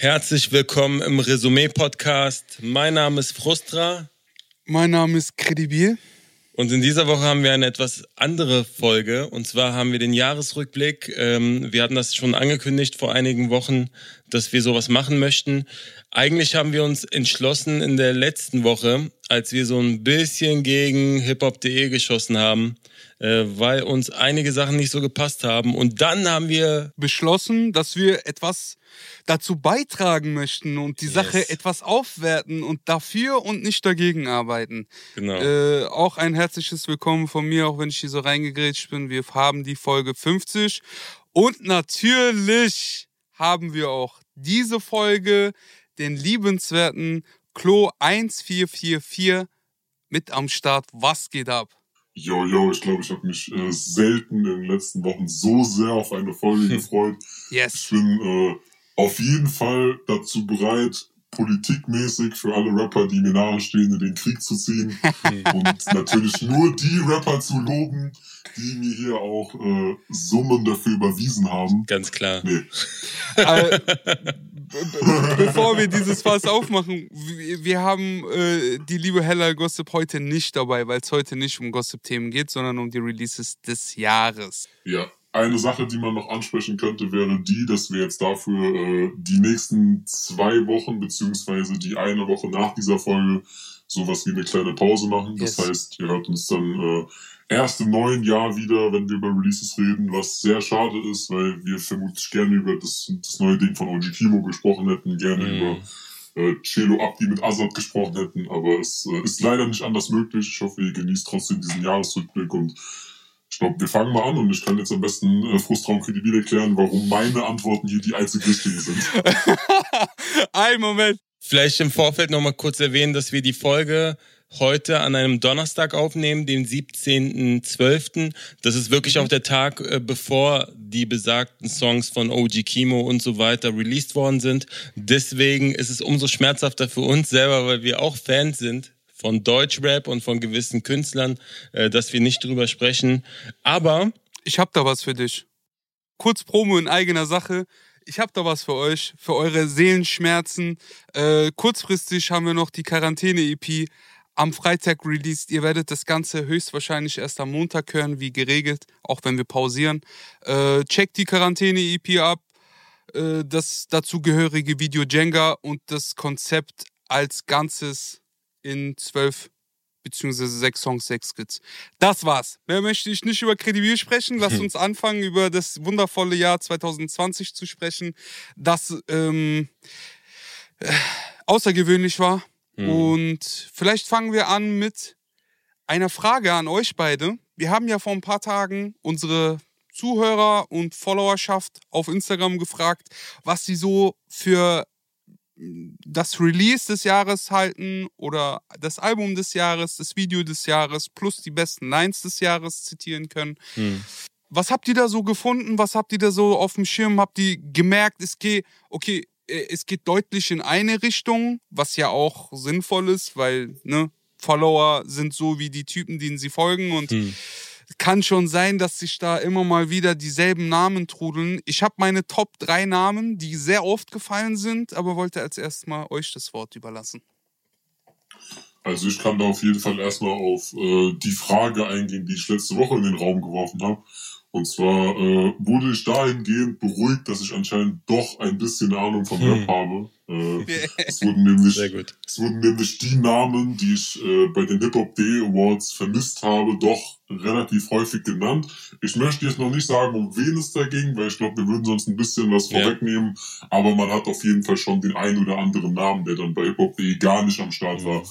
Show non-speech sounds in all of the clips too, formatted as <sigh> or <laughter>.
Herzlich willkommen im Resümee-Podcast. Mein Name ist Frustra. Mein Name ist Credibil. Und in dieser Woche haben wir eine etwas andere Folge. Und zwar haben wir den Jahresrückblick. Ähm, wir hatten das schon angekündigt vor einigen Wochen, dass wir sowas machen möchten. Eigentlich haben wir uns entschlossen in der letzten Woche, als wir so ein bisschen gegen hiphop.de geschossen haben, äh, weil uns einige Sachen nicht so gepasst haben. Und dann haben wir beschlossen, dass wir etwas dazu beitragen möchten und die yes. Sache etwas aufwerten und dafür und nicht dagegen arbeiten. Genau. Äh, auch ein herzliches Willkommen von mir, auch wenn ich hier so reingegrätscht bin. Wir haben die Folge 50 und natürlich haben wir auch diese Folge den liebenswerten Klo 1444 mit am Start. Was geht ab? Jo, jo, ich glaube, ich habe mich äh, selten in den letzten Wochen so sehr auf eine Folge <laughs> gefreut. Yes. Ich bin äh, auf jeden Fall dazu bereit, politikmäßig für alle Rapper, die mir nahestehen, in den Krieg zu ziehen. <laughs> und natürlich nur die Rapper zu loben, die mir hier auch äh, Summen dafür überwiesen haben. Ganz klar. Nee. Äh, <laughs> bevor wir dieses Fass aufmachen, wir haben äh, die liebe Hella Gossip heute nicht dabei, weil es heute nicht um Gossip-Themen geht, sondern um die Releases des Jahres. Ja. Eine Sache, die man noch ansprechen könnte, wäre die, dass wir jetzt dafür äh, die nächsten zwei Wochen, beziehungsweise die eine Woche nach dieser Folge, sowas wie eine kleine Pause machen. Yes. Das heißt, ihr hört uns dann äh, erst im neuen Jahr wieder, wenn wir über Releases reden, was sehr schade ist, weil wir vermutlich gerne über das, das neue Ding von OG Kimo gesprochen hätten, gerne mhm. über äh, Celo Abdi mit Azad gesprochen hätten, aber es äh, ist leider nicht anders möglich. Ich hoffe, ihr genießt trotzdem diesen Jahresrückblick und ich glaube, wir fangen mal an und ich kann jetzt am besten äh, Frustraum kredibil erklären, warum meine Antworten hier die einzig richtigen sind. <laughs> Ein Moment. Vielleicht im Vorfeld nochmal kurz erwähnen, dass wir die Folge heute an einem Donnerstag aufnehmen, den 17.12. Das ist wirklich auch der Tag, äh, bevor die besagten Songs von OG Kimo und so weiter released worden sind. Deswegen ist es umso schmerzhafter für uns selber, weil wir auch Fans sind von Deutschrap und von gewissen Künstlern, äh, dass wir nicht drüber sprechen. Aber ich habe da was für dich. Kurz Promo in eigener Sache. Ich habe da was für euch, für eure Seelenschmerzen. Äh, kurzfristig haben wir noch die Quarantäne-EP am Freitag released. Ihr werdet das Ganze höchstwahrscheinlich erst am Montag hören, wie geregelt, auch wenn wir pausieren. Äh, checkt die Quarantäne-EP ab, äh, das dazugehörige Video Jenga und das Konzept als Ganzes in zwölf beziehungsweise sechs Songs, sechs Skits. Das war's. Mehr möchte ich nicht über Kredibil sprechen. Lasst <laughs> uns anfangen, über das wundervolle Jahr 2020 zu sprechen, das ähm, äh, außergewöhnlich war. Mhm. Und vielleicht fangen wir an mit einer Frage an euch beide. Wir haben ja vor ein paar Tagen unsere Zuhörer und Followerschaft auf Instagram gefragt, was sie so für das Release des Jahres halten oder das Album des Jahres, das Video des Jahres plus die besten Lines des Jahres zitieren können. Hm. Was habt ihr da so gefunden? Was habt ihr da so auf dem Schirm? Habt ihr gemerkt, es geht, okay, äh, es geht deutlich in eine Richtung, was ja auch sinnvoll ist, weil, ne, Follower sind so wie die Typen, denen sie folgen und hm kann schon sein, dass sich da immer mal wieder dieselben Namen trudeln. Ich habe meine Top 3 Namen, die sehr oft gefallen sind, aber wollte als erstes mal euch das Wort überlassen. Also ich kann da auf jeden Fall erstmal auf äh, die Frage eingehen, die ich letzte Woche in den Raum geworfen habe. Und zwar äh, wurde ich dahingehend beruhigt, dass ich anscheinend doch ein bisschen Ahnung vom Rap hm. habe. Äh, <laughs> es, wurden nämlich, es wurden nämlich die Namen, die ich äh, bei den Hip-Hop Day Awards vermisst habe, doch relativ häufig genannt. Ich möchte jetzt noch nicht sagen, um wen es da ging, weil ich glaube, wir würden sonst ein bisschen was ja. vorwegnehmen. Aber man hat auf jeden Fall schon den einen oder anderen Namen, der dann bei Hip-Hop.de gar nicht am Start war,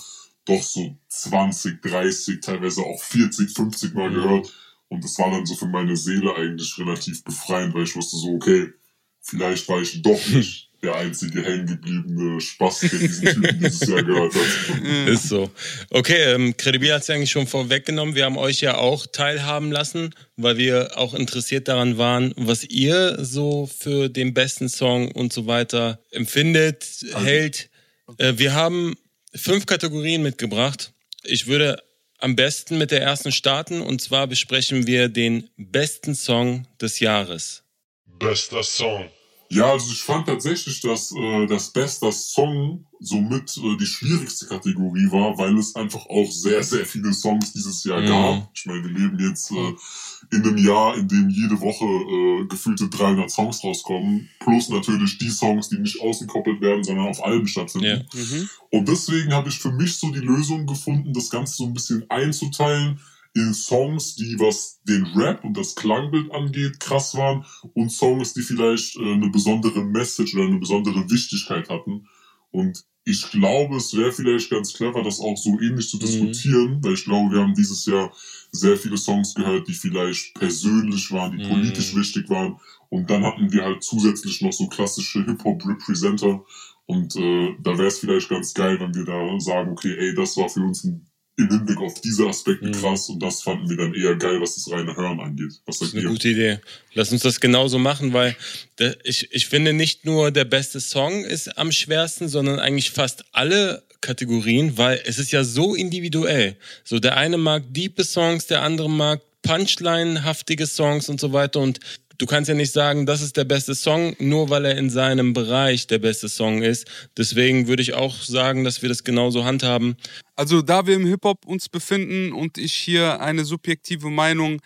doch so 20, 30, teilweise auch 40, 50 Mal gehört. Und das war dann so für meine Seele eigentlich relativ befreiend, weil ich wusste so, okay, vielleicht war ich doch <laughs> nicht der einzige hängengebliebene Spaß, der diesen Typen dieses Jahr gehört hat. <laughs> Ist so. Okay, ähm, Credibil hat es ja eigentlich schon vorweggenommen. Wir haben euch ja auch teilhaben lassen, weil wir auch interessiert daran waren, was ihr so für den besten Song und so weiter empfindet, also. hält. Äh, wir haben fünf Kategorien mitgebracht. Ich würde am besten mit der ersten starten und zwar besprechen wir den besten Song des Jahres. Bester Song Ja, also ich fand tatsächlich, dass äh, das beste Song somit äh, die schwierigste Kategorie war, weil es einfach auch sehr, sehr viele Songs dieses Jahr Mhm. gab. Ich meine, wir leben jetzt äh, in einem Jahr, in dem jede Woche äh, gefühlte 300 Songs rauskommen, plus natürlich die Songs, die nicht ausgekoppelt werden, sondern auf Alben stattfinden. Ja. Mhm. Und deswegen habe ich für mich so die Lösung gefunden, das Ganze so ein bisschen einzuteilen in Songs, die was den Rap und das Klangbild angeht, krass waren und Songs, die vielleicht äh, eine besondere Message oder eine besondere Wichtigkeit hatten. Und ich glaube, es wäre vielleicht ganz clever, das auch so ähnlich zu Mhm. diskutieren, weil ich glaube, wir haben dieses Jahr sehr viele Songs gehört, die vielleicht persönlich waren, die Mhm. politisch wichtig waren. Und dann hatten wir halt zusätzlich noch so klassische Hip-Hop-Representer. Und äh, da wäre es vielleicht ganz geil, wenn wir da sagen, okay, ey, das war für uns ein, im Hinblick auf diese Aspekte Mhm. krass und das fanden wir dann eher geil, was das reine Hören angeht. Was Das sagt ist eine ihr? gute Idee. Lass uns das genauso machen, weil der, ich, ich finde nicht nur der beste Song ist am schwersten, sondern eigentlich fast alle Kategorien, weil es ist ja so individuell. So der eine mag diepe Songs, der andere mag Punchline-haftige Songs und so weiter und Du kannst ja nicht sagen, das ist der beste Song, nur weil er in seinem Bereich der beste Song ist. Deswegen würde ich auch sagen, dass wir das genauso handhaben. Also da wir im Hip-Hop uns befinden und ich hier eine subjektive Meinung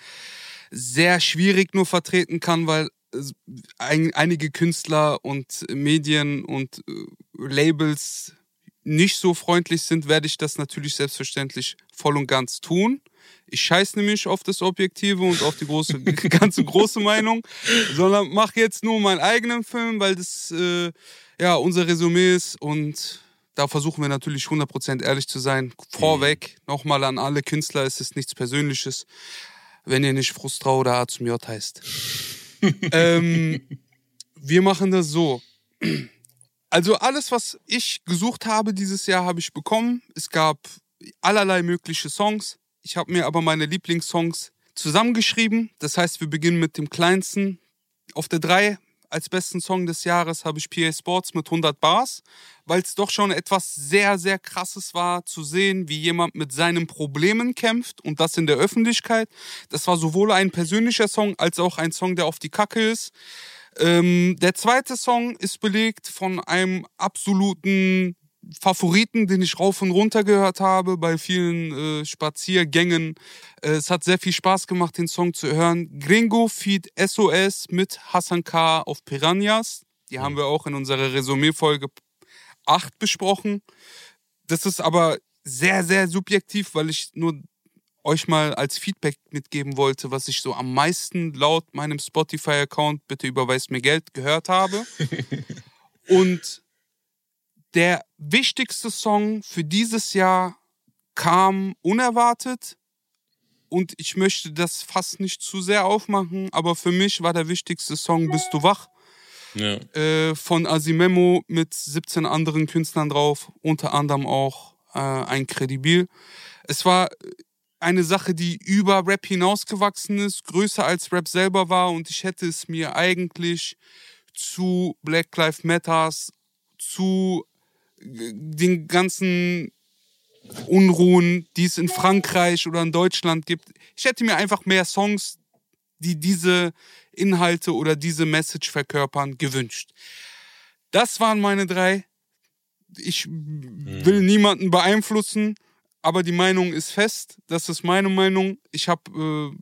sehr schwierig nur vertreten kann, weil einige Künstler und Medien und äh, Labels nicht so freundlich sind, werde ich das natürlich selbstverständlich voll und ganz tun. Ich scheiß nämlich auf das Objektive und auf die große, <laughs> ganze große Meinung, sondern mache jetzt nur meinen eigenen Film, weil das äh, ja unser Resümee ist und da versuchen wir natürlich 100% ehrlich zu sein. Vorweg nochmal an alle Künstler, es ist nichts Persönliches, wenn ihr nicht Frustra oder A zum J heißt. <laughs> ähm, wir machen das so. Also alles, was ich gesucht habe dieses Jahr, habe ich bekommen. Es gab allerlei mögliche Songs. Ich habe mir aber meine Lieblingssongs zusammengeschrieben. Das heißt, wir beginnen mit dem kleinsten. Auf der 3 als besten Song des Jahres habe ich PA Sports mit 100 Bars, weil es doch schon etwas sehr, sehr krasses war zu sehen, wie jemand mit seinen Problemen kämpft und das in der Öffentlichkeit. Das war sowohl ein persönlicher Song als auch ein Song, der auf die Kacke ist. Ähm, der zweite Song ist belegt von einem absoluten Favoriten, den ich rauf und runter gehört habe bei vielen äh, Spaziergängen. Äh, es hat sehr viel Spaß gemacht, den Song zu hören. Gringo Feed SOS mit Hassan K. auf Piranhas. Die haben wir auch in unserer Resümee-Folge 8 besprochen. Das ist aber sehr, sehr subjektiv, weil ich nur euch mal als Feedback mitgeben wollte, was ich so am meisten laut meinem Spotify-Account, bitte überweist mir Geld, gehört habe. <laughs> Und der wichtigste Song für dieses Jahr kam unerwartet. Und ich möchte das fast nicht zu sehr aufmachen, aber für mich war der wichtigste Song Bist du wach? Ja. äh, von Asimemo mit 17 anderen Künstlern drauf, unter anderem auch äh, ein Credibil. Es war eine Sache, die über Rap hinausgewachsen ist, größer als Rap selber war und ich hätte es mir eigentlich zu Black Lives Matters, zu den ganzen Unruhen, die es in Frankreich oder in Deutschland gibt. Ich hätte mir einfach mehr Songs, die diese Inhalte oder diese Message verkörpern, gewünscht. Das waren meine drei. Ich will niemanden beeinflussen, aber die Meinung ist fest. Das ist meine Meinung. Ich habe,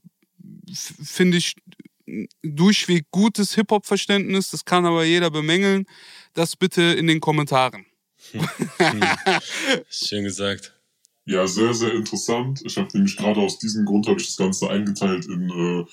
äh, finde ich, durchweg gutes Hip-Hop-Verständnis. Das kann aber jeder bemängeln. Das bitte in den Kommentaren. Schön gesagt. Ja, sehr, sehr interessant. Ich habe nämlich gerade aus diesem Grund ich das Ganze eingeteilt in äh,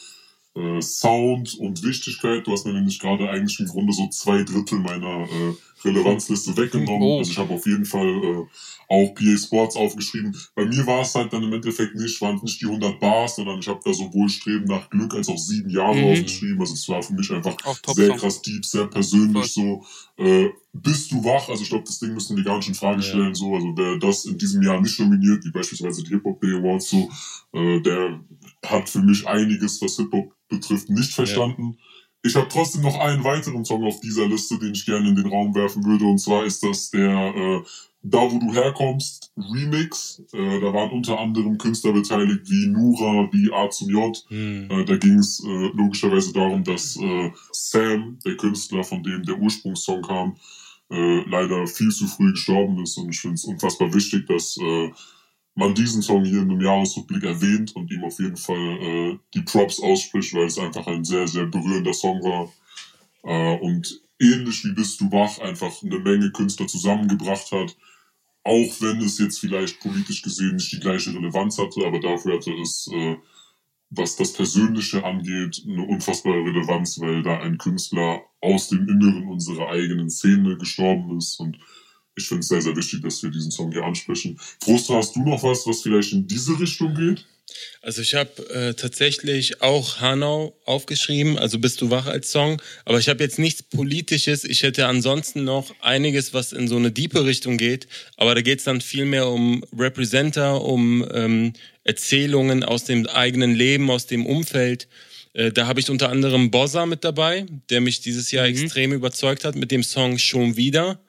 äh, Sound und Wichtigkeit. Du hast mir nämlich gerade eigentlich im Grunde so zwei Drittel meiner äh, Relevanzliste weggenommen. Oh. Also ich habe auf jeden Fall äh, auch PA Sports aufgeschrieben. Bei mir war es halt dann im Endeffekt nicht, waren es nicht die 100 Bars, sondern ich habe da sowohl Streben nach Glück als auch sieben Jahre Mhm. aufgeschrieben. Also es war für mich einfach sehr krass deep, sehr persönlich so. Äh, bist du wach? Also ich glaube, das Ding müssen wir gar nicht in Frage Ja. stellen. So, also wer das in diesem Jahr nicht nominiert, wie beispielsweise die Hip Hop Day Awards, so, äh, der hat für mich einiges, was Hip Hop betrifft, nicht verstanden. Ich habe trotzdem noch einen weiteren Song auf dieser Liste, den ich gerne in den Raum werfen würde. Und zwar ist das der äh, Da, wo du herkommst, Remix. Äh, da waren unter anderem Künstler beteiligt wie Nura, wie A zum J. Hm. Äh, da ging es äh, logischerweise darum, dass äh, Sam, der Künstler, von dem der Ursprungssong kam, äh, leider viel zu früh gestorben ist. Und ich finde es unfassbar wichtig, dass äh, man diesen Song hier in einem Jahresrückblick erwähnt und ihm auf jeden Fall äh, die Props ausspricht, weil es einfach ein sehr, sehr berührender Song war. Äh, und ähnlich wie Bist du wach einfach eine Menge Künstler zusammengebracht hat. Auch wenn es jetzt vielleicht politisch gesehen nicht die gleiche Relevanz hatte, aber dafür hatte es, äh, was das Persönliche angeht, eine unfassbare Relevanz, weil da ein Künstler aus dem Inneren unserer eigenen Szene gestorben ist und ich finde es sehr, sehr wichtig, dass wir diesen Song hier ansprechen. Frostra, hast du noch was, was vielleicht in diese Richtung geht? Also ich habe äh, tatsächlich auch Hanau aufgeschrieben, also Bist du wach als Song, aber ich habe jetzt nichts Politisches. Ich hätte ansonsten noch einiges, was in so eine diepe Richtung geht, aber da geht es dann viel mehr um Representer, um ähm, Erzählungen aus dem eigenen Leben, aus dem Umfeld. Äh, da habe ich unter anderem Bossa mit dabei, der mich dieses Jahr Mhm. extrem überzeugt hat mit dem Song Schon wieder.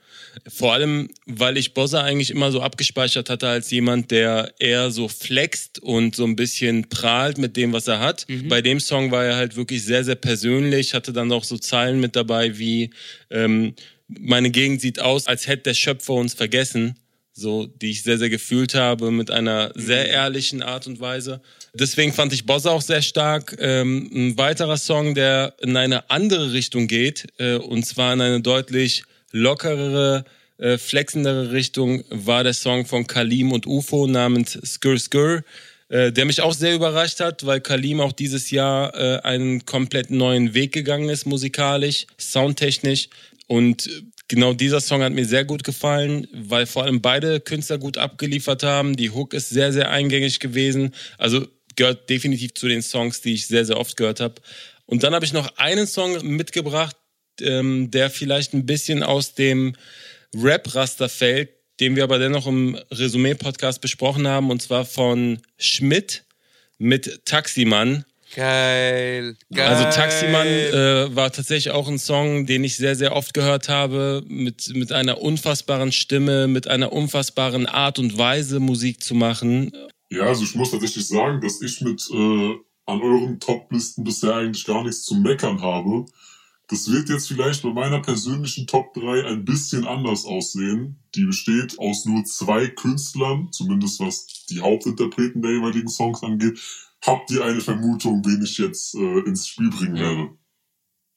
Vor allem, weil ich Bossa eigentlich immer so abgespeichert hatte als jemand, der eher so flext und so ein bisschen prahlt mit dem, was er hat. Bei dem Song war er halt wirklich sehr, sehr persönlich, hatte dann auch so Zeilen mit dabei wie ähm, meine Gegend sieht aus, als hätte der Schöpfer uns vergessen. So, die ich sehr, sehr gefühlt habe, mit einer sehr ehrlichen Art und Weise. Deswegen fand ich Bossa auch sehr stark. Ähm, ein weiterer Song, der in eine andere Richtung geht, äh, und zwar in eine deutlich lockerere, äh, flexendere Richtung, war der Song von Kalim und UFO namens Skur Skur, äh, der mich auch sehr überrascht hat, weil Kalim auch dieses Jahr äh, einen komplett neuen Weg gegangen ist, musikalisch, soundtechnisch. Und äh, genau dieser Song hat mir sehr gut gefallen, weil vor allem beide Künstler gut abgeliefert haben. Die Hook ist sehr, sehr eingängig gewesen. Also gehört definitiv zu den Songs, die ich sehr, sehr oft gehört habe. Und dann habe ich noch einen Song mitgebracht, ähm, der vielleicht ein bisschen aus dem Rap-Raster fällt, den wir aber dennoch im Resümee-Podcast besprochen haben, und zwar von Schmidt mit Taximann. Geil. Geil. Also Taximann äh, war tatsächlich auch ein Song, den ich sehr, sehr oft gehört habe, mit, mit einer unfassbaren Stimme, mit einer unfassbaren Art und Weise Musik zu machen. Ja, also ich muss tatsächlich sagen, dass ich mit äh, an euren Top-Listen bisher eigentlich gar nichts zu meckern habe. Das wird jetzt vielleicht bei meiner persönlichen Top 3 ein bisschen anders aussehen. Die besteht aus nur zwei Künstlern, zumindest was die Hauptinterpreten der jeweiligen Songs angeht. Habt ihr eine Vermutung, wen ich jetzt äh, ins Spiel bringen werde?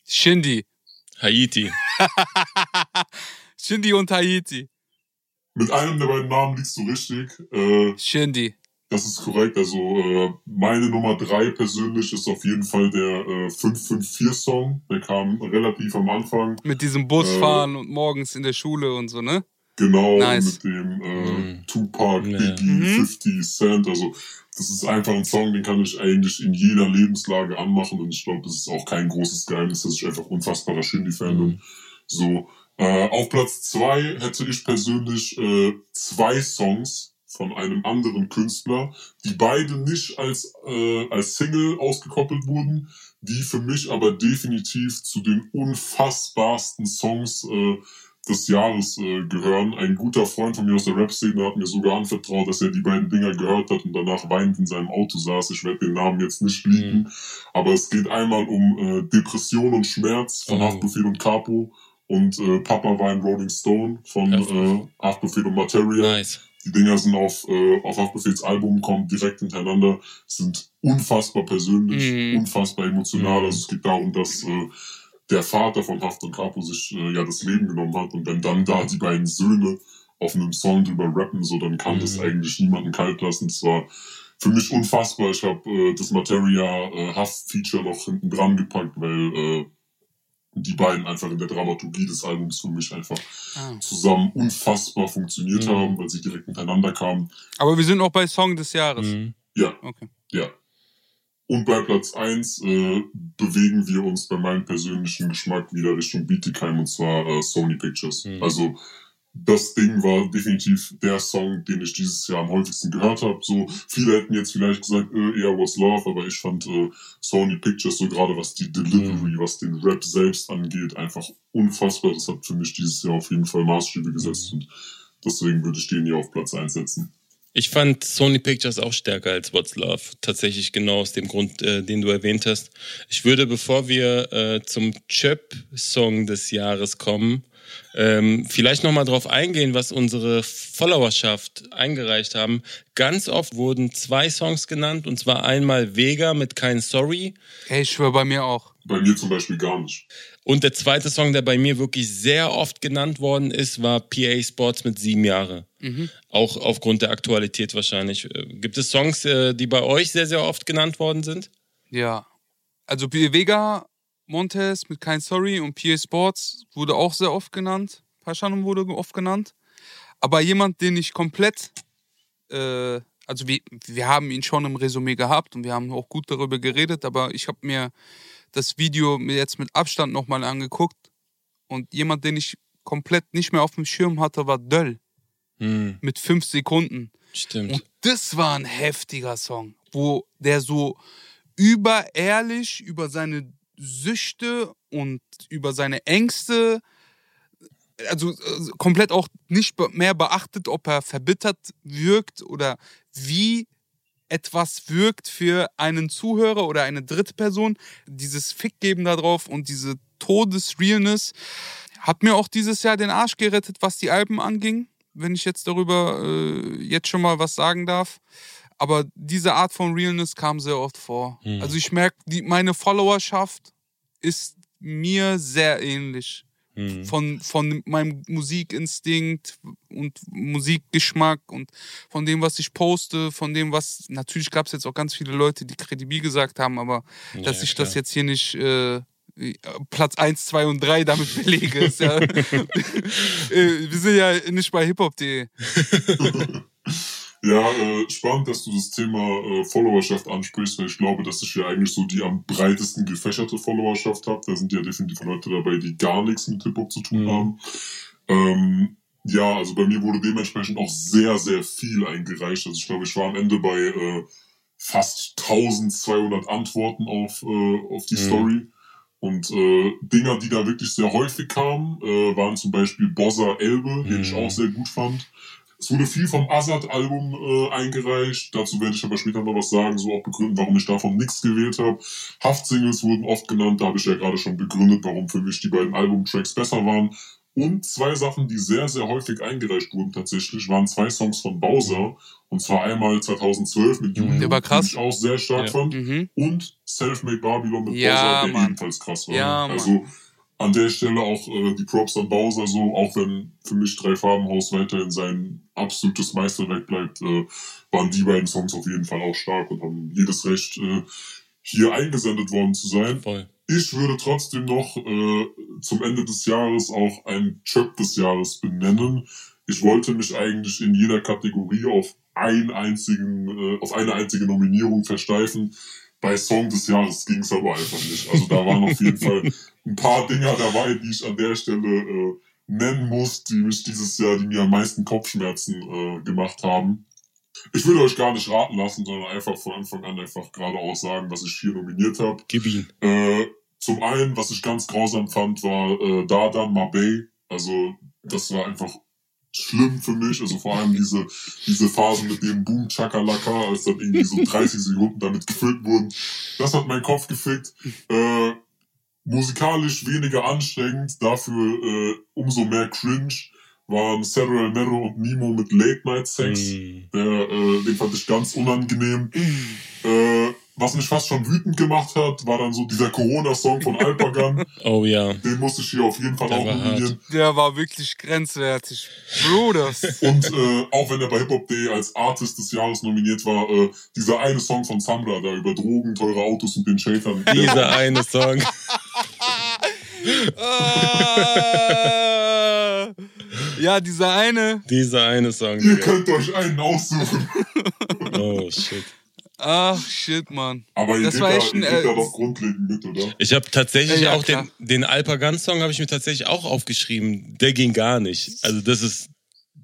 Shindy. Haiti. <laughs> Shindy und Haiti. Mit einem der beiden Namen liegst du richtig. Äh, Shindy. Das ist korrekt. Also äh, meine Nummer drei persönlich ist auf jeden Fall der äh, 554-Song. Der kam relativ am Anfang. Mit diesem Bus Äh. und morgens in der Schule und so, ne? Genau, Nice. mit dem äh, Mhm. Tupac. Biggie, Mhm. 50 Cent. Also das ist einfach ein Song, den kann ich eigentlich in jeder Lebenslage anmachen. Und ich glaube, das ist auch kein großes Geheimnis, dass ich einfach unfassbarer Shindy-Fan bin. So, äh, auf Platz zwei hätte ich persönlich äh, zwei Songs von einem anderen Künstler, die beide nicht als, äh, als Single ausgekoppelt wurden, die für mich aber definitiv zu den unfassbarsten Songs äh, des Jahres äh, gehören. Ein guter Freund von mir aus der Rap-Szene hat mir sogar anvertraut, dass er die beiden Dinger gehört hat und danach weinend in seinem Auto saß. Ich werde den Namen jetzt nicht leaken, aber es geht einmal um äh, Depression und Schmerz von Oh. Haftbefehl und Capo und äh, Papa war ein Rolling Stone von äh, Haftbefehl und Materia. Nice. Die Dinger sind auf, äh, auf Haftbefehls Album, kommen direkt hintereinander, sind unfassbar persönlich, Mhm. unfassbar emotional. Mhm. Also es geht darum, dass äh, der Vater von Haft und Capo sich äh, ja das Leben genommen hat und wenn dann da die beiden Söhne auf einem Song drüber rappen, so dann kann das Mhm. eigentlich niemanden kalt lassen. Das war für mich unfassbar. Ich habe äh, das Materia äh, Haft-Feature noch hinten dran gepackt, weil äh, die beiden einfach in der Dramaturgie des Albums für mich einfach Ah. zusammen unfassbar funktioniert Mhm. haben, weil sie direkt hintereinander kamen. Aber wir sind auch bei Song des Jahres. Mhm. Ja, Okay. ja. Und bei Platz eins äh, bewegen wir uns bei meinem persönlichen Geschmack wieder Richtung Bietigheim und zwar äh, Sony Pictures. Mhm. Also das Ding war definitiv der Song, den ich dieses Jahr am häufigsten gehört habe. So viele hätten jetzt vielleicht gesagt, äh, eher What's Love, aber ich fand äh, Sony Pictures so gerade was die Delivery, was den Rap selbst angeht, einfach unfassbar. Das hat für mich dieses Jahr auf jeden Fall Maßstäbe gesetzt und Deswegen würde ich den hier auf Platz 1 setzen. Ich fand Sony Pictures auch stärker als What's Love. Tatsächlich genau aus dem Grund, äh, den du erwähnt hast. Ich würde, bevor wir äh, zum Chöp-Song des Jahres kommen, ähm, vielleicht nochmal drauf eingehen, was unsere Followerschaft eingereicht haben. Ganz oft wurden zwei Songs genannt, und zwar einmal Vega mit Kein Sorry. Ey, ich schwöre bei mir auch. Bei mir zum Beispiel gar nicht. Und der zweite Song, der bei mir wirklich sehr oft genannt worden ist, war PA Sports mit sieben Jahre. Mhm. Auch aufgrund der Aktualität wahrscheinlich. Äh, Gibt es Songs, äh, die bei euch sehr, sehr oft genannt worden sind? Ja. Also Vega, Montes mit Kein Sorry und PA Sports wurde auch sehr oft genannt. Paschanon wurde oft genannt. Aber jemand, den ich komplett, äh, also wir, wir haben ihn schon im Resümee gehabt und wir haben auch gut darüber geredet, aber ich habe mir das Video jetzt mit Abstand nochmal angeguckt und jemand, den ich komplett nicht mehr auf dem Schirm hatte, war Döll Hm, mit fünf Sekunden. stimmt. Und das war ein heftiger Song, wo der so überehrlich über seine Süchte und über seine Ängste, also äh, komplett auch nicht mehr beachtet, ob er verbittert wirkt oder wie etwas wirkt für einen Zuhörer oder eine dritte Person. Dieses Fick geben da drauf und diese Todesrealness hat mir auch dieses Jahr den Arsch gerettet, was die Alben anging, wenn ich jetzt darüber äh, jetzt schon mal was sagen darf. Aber diese Art von Realness kam sehr oft vor. Hm. Also ich merke, meine Followerschaft ist mir sehr ähnlich. Hm. Von, von meinem Musikinstinkt und Musikgeschmack und von dem, was ich poste, von dem, was. Natürlich gab es jetzt auch ganz viele Leute, die kredibil gesagt haben, aber Ja, dass ich klar. das jetzt hier nicht äh, Platz 1, 2 und 3 damit <laughs> belege. Ist ja, <laughs> äh, wir sind ja nicht bei hiphop.de. <laughs> Ja, äh, spannend, dass du das Thema äh, Followerschaft ansprichst, weil ich glaube, dass ich ja eigentlich so die am breitesten gefächerte Followerschaft habe. Da sind ja definitiv Leute dabei, die gar nichts mit Hip-Hop zu tun Mhm. haben. Ähm, ja, also bei mir wurde dementsprechend auch sehr, sehr viel eingereicht. Also ich glaube, ich war am Ende bei äh, fast 1200 Antworten auf, äh, auf die Mhm. Story. Und äh, Dinger, die da wirklich sehr häufig kamen, äh, waren zum Beispiel Bossa Elbe, den ich Mhm. auch sehr gut fand. Es wurde viel vom Azad-Album äh, eingereicht. Dazu werde ich aber später noch was sagen, so auch begründen, warum ich davon nichts gewählt habe. Haft-Singles wurden oft genannt, da habe ich ja gerade schon begründet, warum für mich die beiden Albumtracks besser waren. Und zwei Sachen, die sehr, sehr häufig eingereicht wurden tatsächlich, waren zwei Songs von Bowser. Und zwar einmal 2012 mit Mhm. Julian, Der war krass. den ich auch sehr stark Ja. fand. Mhm. Und Selfmade Babylon mit Ja, Bowser, der Mann. ebenfalls krass war. Ja, Mann. An der Stelle auch äh, die Props an Bowser so, auch wenn für mich Drei Farbenhaus weiterhin sein absolutes Meisterwerk bleibt, äh, waren die beiden Songs auf jeden Fall auch stark und haben jedes Recht, äh, hier eingesendet worden zu sein. Voll. Ich würde trotzdem noch äh, zum Ende des Jahres auch ein Chöp des Jahres benennen. Ich wollte mich eigentlich in jeder Kategorie auf einen einzigen, äh, auf eine einzige Nominierung versteifen. Bei Song des Jahres ging es aber einfach nicht. Also da waren auf jeden Fall ein paar Dinger dabei, die ich an der Stelle äh, nennen muss, die mich dieses Jahr, die mir am meisten Kopfschmerzen äh, gemacht haben. Ich würde euch gar nicht raten lassen, sondern einfach von Anfang an einfach geradeaus sagen, was ich hier nominiert habe. Gib ihn. Äh, zum einen, was ich ganz grausam fand, war äh, Dardan Mabey. Also, das war einfach schlimm für mich. Also vor allem diese, diese Phasen mit dem Boom Chakalaka, als dann irgendwie so 30 <laughs> Sekunden damit gefüllt wurden. Das hat meinen Kopf gefickt. Äh, musikalisch weniger anstrengend, dafür äh, umso mehr cringe waren Cedro Mero und Nemo mit Late Night Sex. Hm. Der, äh, den fand ich ganz unangenehm. Äh, was mich fast schon wütend gemacht hat, war dann so dieser Corona-Song von Alpagan. <laughs> Oh ja. Den musste ich hier auf jeden Fall Der auch nominieren. Der war wirklich grenzwertig. Bruders. Und äh, auch wenn er bei Hip-Hop.de als Artist des Jahres nominiert war, äh, dieser eine Song von Samra da über Drogen, teure Autos und den Sheltern. <laughs> Dieser eine Song. Ah. ja, dieser eine. Dieser eine Song. Ihr könnt euch einen aussuchen. Oh shit. Ach, shit, Mann. Aber ihr Das geht, war da, echt ein, geht da äh, doch grundlegend mit, oder? Ich habe tatsächlich Ja, ja, auch den, klar. den Alpagan-Song habe ich mir tatsächlich auch aufgeschrieben. Der ging gar nicht. Also das ist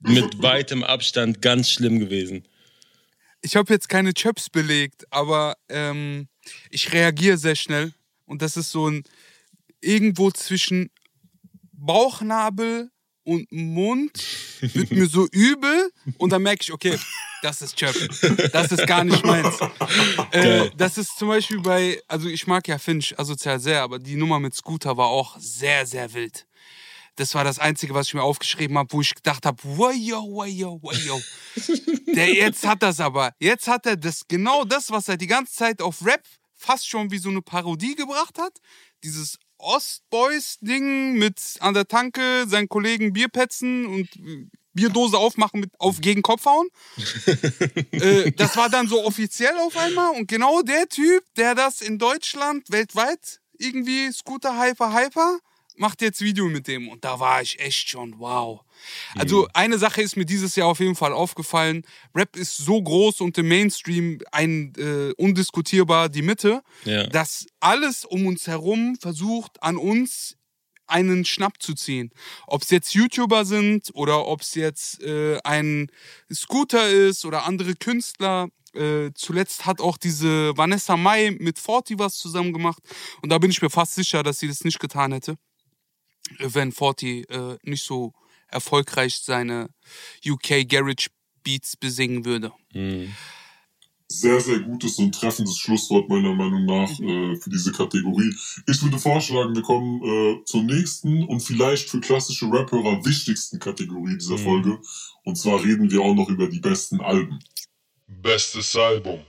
mit weitem Abstand ganz schlimm gewesen. Ich habe jetzt keine Chöps belegt, aber ähm, ich reagiere sehr schnell. Und das ist so ein irgendwo zwischen Bauchnabel und Mund wird mir so übel und dann merke ich, okay, das ist Chöp. Das ist gar nicht meins. Äh, das ist zum Beispiel bei, also ich mag ja Finch asozial sehr, aber die Nummer mit Scooter war auch sehr, sehr wild. Das war das Einzige, was ich mir aufgeschrieben habe, wo ich gedacht habe, wayo, wayo, wayo. Der jetzt hat das aber. Jetzt hat er das genau das, was er die ganze Zeit auf Rap fast schon wie so eine Parodie gebracht hat. Dieses Ostboys-Ding mit an der Tanke seinen Kollegen Bierpetzen und Bierdose aufmachen mit auf gegen Kopf hauen. <laughs> äh, das war dann so offiziell auf einmal und genau der Typ, der das in Deutschland weltweit irgendwie Scooter Hyper Hyper macht jetzt Video mit dem und da war ich echt schon wow. Also Mhm. eine Sache ist mir dieses Jahr auf jeden Fall aufgefallen. Rap ist so groß und im Mainstream ein äh, undiskutierbar die Mitte, Ja. dass alles um uns herum versucht an uns einen Schnapp zu ziehen. Ob es jetzt YouTuber sind oder ob es jetzt äh, ein Scooter ist oder andere Künstler. Äh, zuletzt hat auch diese Vanessa Mai mit Forti was zusammen gemacht. Und da bin ich mir fast sicher, dass sie das nicht getan hätte, wenn Forti äh, nicht so erfolgreich seine UK Garage Beats besingen würde. Mhm. Sehr, sehr gutes und treffendes Schlusswort meiner Meinung nach äh, für diese Kategorie. Ich würde vorschlagen, wir kommen äh, zur nächsten und vielleicht für klassische Rap-Hörer wichtigsten Kategorie dieser Mhm. Folge. Und zwar reden wir auch noch über die besten Alben. Bestes Album.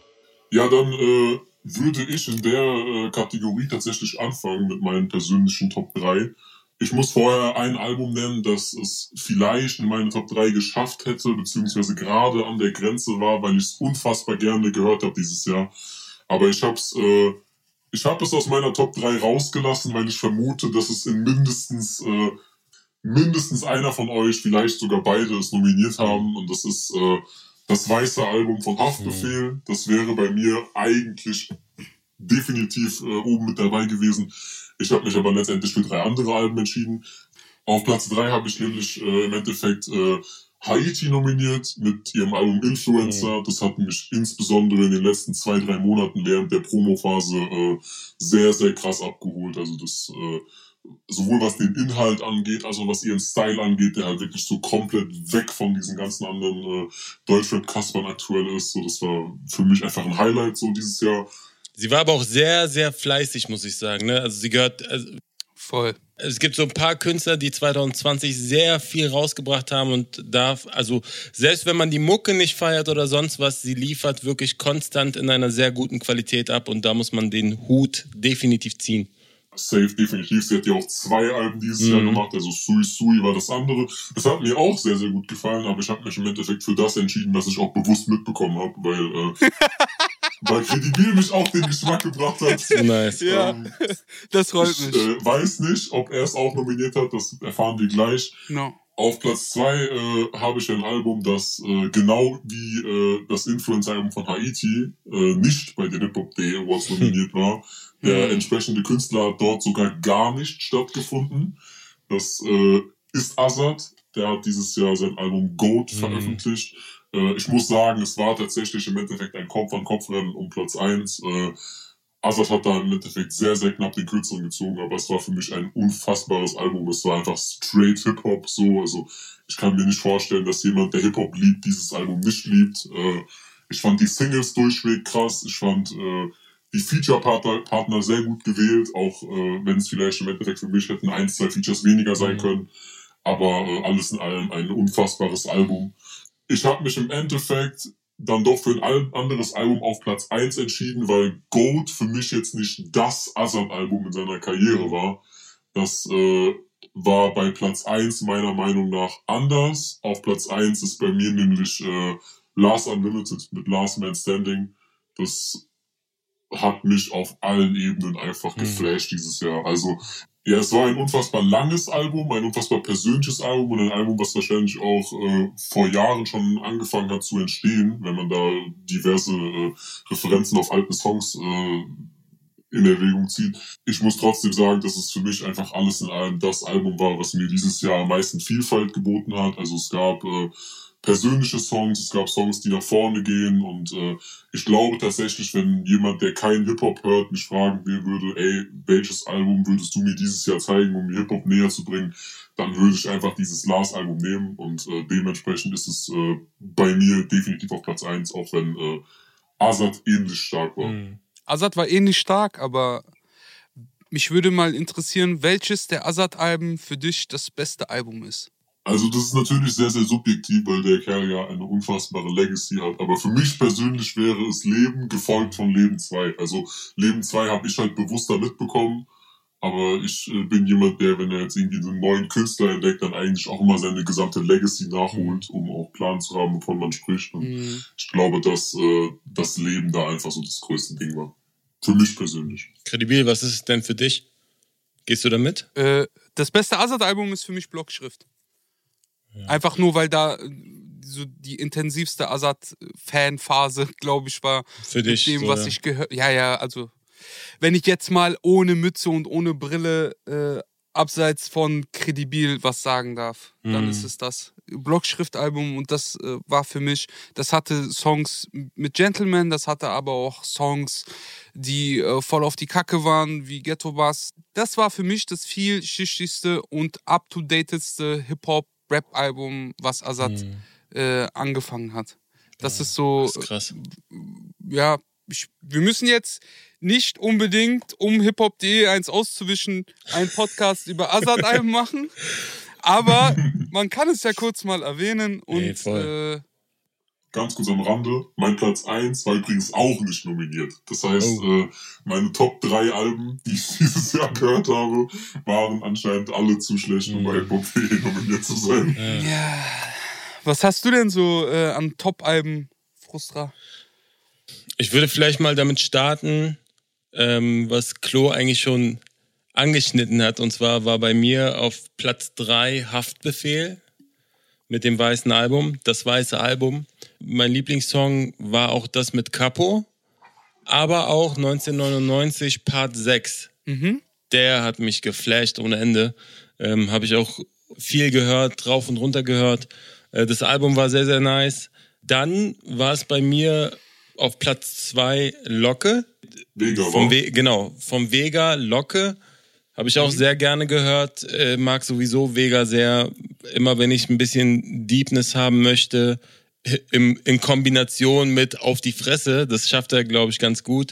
Ja, dann äh, würde ich in der äh, Kategorie tatsächlich anfangen mit meinen persönlichen Top 3. Ich muss vorher ein Album nennen, das es vielleicht in meine Top 3 geschafft hätte, beziehungsweise gerade an der Grenze war, weil ich es unfassbar gerne gehört habe dieses Jahr. Aber ich hab's, äh, ich habe es aus meiner Top 3 rausgelassen, weil ich vermute, dass es in mindestens, äh, mindestens einer von euch, vielleicht sogar beide, es nominiert haben. Und das ist äh, das weiße Album von Haftbefehl. Das wäre bei mir eigentlich definitiv äh, oben mit dabei gewesen. Ich habe mich aber letztendlich für drei andere Alben entschieden. Auf Platz drei habe ich nämlich äh, im Endeffekt äh, Haiti nominiert mit ihrem Album Influencer. Das hat mich insbesondere in den letzten zwei, drei Monaten während der Promophase äh, sehr, sehr krass abgeholt. Also das äh, sowohl was den Inhalt angeht, als auch was ihren Style angeht, der halt wirklich so komplett weg von diesen ganzen anderen äh, Deutschrap-Kaspern aktuell ist. So, das war für mich einfach ein Highlight so dieses Jahr. Sie war aber auch sehr, sehr fleißig, muss ich sagen. Ne? Also sie gehört, also Voll. es gibt so ein paar Künstler, die 2020 sehr viel rausgebracht haben und darf, also selbst wenn man die Mucke nicht feiert oder sonst was, sie liefert wirklich konstant in einer sehr guten Qualität ab und da muss man den Hut definitiv ziehen. Safe, definitiv. Sie hat ja auch zwei Alben dieses Mhm. Jahr gemacht, also Sui Sui war das andere. Das hat mir auch sehr, sehr gut gefallen, aber ich habe mich im Endeffekt für das entschieden, was ich auch bewusst mitbekommen habe, weil, äh, <laughs> weil Credibil mich auch den Geschmack gebracht hat. Nice. Ja, Ähm, das freut ich mich. äh, weiß nicht, ob er es auch nominiert hat, das erfahren wir gleich. No. Auf Platz zwei äh, habe ich ein Album, das äh, genau wie äh, das Influencer-Album von Haiti äh, nicht bei den Hip-Hop-Day Awards <laughs> nominiert war. Der entsprechende Künstler hat dort sogar gar nicht stattgefunden. Das äh, ist Azad. Der hat dieses Jahr sein Album Goat Mhm. Äh, ich muss sagen, es war tatsächlich im Endeffekt ein Kopf-an-Kopf-Rennen um Platz eins. Äh, Azad hat da im Endeffekt sehr, sehr knapp den Kürzeren gezogen, aber es war für mich ein unfassbares Album. Es war einfach straight Hip-Hop so. Also ich kann mir nicht vorstellen, dass jemand, der Hip-Hop liebt, dieses Album nicht liebt. Äh, ich fand die Singles durchweg krass. Ich fand äh, die Feature-Partner Partner sehr gut gewählt, auch äh, wenn es vielleicht im Endeffekt für mich hätten ein, zwei Features weniger sein Mhm. können. Aber äh, alles in allem ein unfassbares Album. Ich habe mich im Endeffekt dann doch für ein anderes Album auf Platz 1 entschieden, weil Gold für mich jetzt nicht das Azad-Album in seiner Karriere war. Das äh, war bei Platz 1 meiner Meinung nach anders. Auf Platz 1 ist bei mir nämlich äh, Last Unlimited mit Last Man Standing. Das hat mich auf allen Ebenen einfach Mhm. geflasht dieses Jahr. Also, ja, es war ein unfassbar langes Album, ein unfassbar persönliches Album und ein Album, was wahrscheinlich auch äh, vor Jahren schon angefangen hat zu entstehen, wenn man da diverse äh, Referenzen auf alte Songs äh, in Erwägung zieht. Ich muss trotzdem sagen, dass es für mich einfach alles in allem das Album war, was mir dieses Jahr am meisten Vielfalt geboten hat. Also es gab äh, persönliche Songs, es gab Songs, die nach vorne gehen und äh, ich glaube tatsächlich, wenn jemand, der keinen Hip-Hop hört, mich fragen will, würde, ey, welches Album würdest du mir dieses Jahr zeigen, um mir Hip-Hop näher zu bringen, dann würde ich einfach dieses Lars-Album nehmen und äh, dementsprechend ist es äh, bei mir definitiv auf Platz eins, auch wenn äh, Azad ähnlich stark war. Mhm. Azad war ähnlich stark, aber mich würde mal interessieren, welches der Azad-Alben für dich das beste Album ist. Also das ist natürlich sehr, sehr subjektiv, weil der Kerl ja eine unfassbare Legacy hat. Aber für mich persönlich wäre es Leben gefolgt von Leben 2. Also Leben 2 habe ich halt bewusster mitbekommen. Aber ich äh, bin jemand, der, wenn er jetzt irgendwie einen neuen Künstler entdeckt, dann eigentlich auch immer seine gesamte Legacy nachholt, um auch Plan zu haben, wovon man spricht. Und Mhm. ich glaube, dass äh, das Leben da einfach so das größte Ding war. Für mich persönlich. Kredibil, was ist es denn für dich? Gehst du damit? Äh, das beste Azad-Album ist für mich Blockschrift. Einfach nur, weil da äh, so die intensivste Azad-Fanphase, <laughs> glaube ich, war. Für dich, Mit dem, so, was ja. ich gehört. Ja, ja, also. Wenn ich jetzt mal ohne Mütze und ohne Brille äh, abseits von Kredibil was sagen darf, dann Mhm. ist es das. Blockschriftalbum und das äh, war für mich, das hatte Songs mit Gentleman, das hatte aber auch Songs, die äh, voll auf die Kacke waren, wie Ghetto Bass. Das war für mich das vielschichtigste und up-to-datedste Hip-Hop-Rap-Album, was Azad Mhm. äh, angefangen hat. Das ist so, Das ist krass. ja, ich, wir müssen jetzt nicht unbedingt, um hiphop.de eins auszuwischen, einen Podcast über Azad-Alben <laughs> machen. Aber man kann es ja kurz mal erwähnen und voll. äh, Ganz kurz am Rande, mein Platz 1 war übrigens auch nicht nominiert. Das heißt, Oh. äh, meine Top 3 Alben, <laughs> die ich dieses Jahr gehört habe, waren anscheinend alle zu schlecht, um bei Hip-Hop.de nominiert zu sein. Ja. ja. Was hast du denn so äh, an Top-Alben, Frustra? Ich würde vielleicht mal damit starten, ähm, was Klo eigentlich schon angeschnitten hat. Und zwar war bei mir auf Platz 3 Haftbefehl mit dem weißen Album, das weiße Album. Mein Lieblingssong war auch das mit Capo, aber auch 1999 Part 6. Mhm. Der hat mich geflasht ohne Ende. Ähm, Habe ich auch viel gehört, drauf und runter gehört. Äh, das Album war sehr, sehr nice. Dann war es bei mir auf Platz 2 Locke. Vega Vom war. We genau, vom Vega Locke. Habe ich auch sehr gerne gehört. Äh, mag sowieso Vega sehr. Immer wenn ich ein bisschen Deepness haben möchte, im, in Kombination mit auf die Fresse, das schafft er, glaube ich, ganz gut.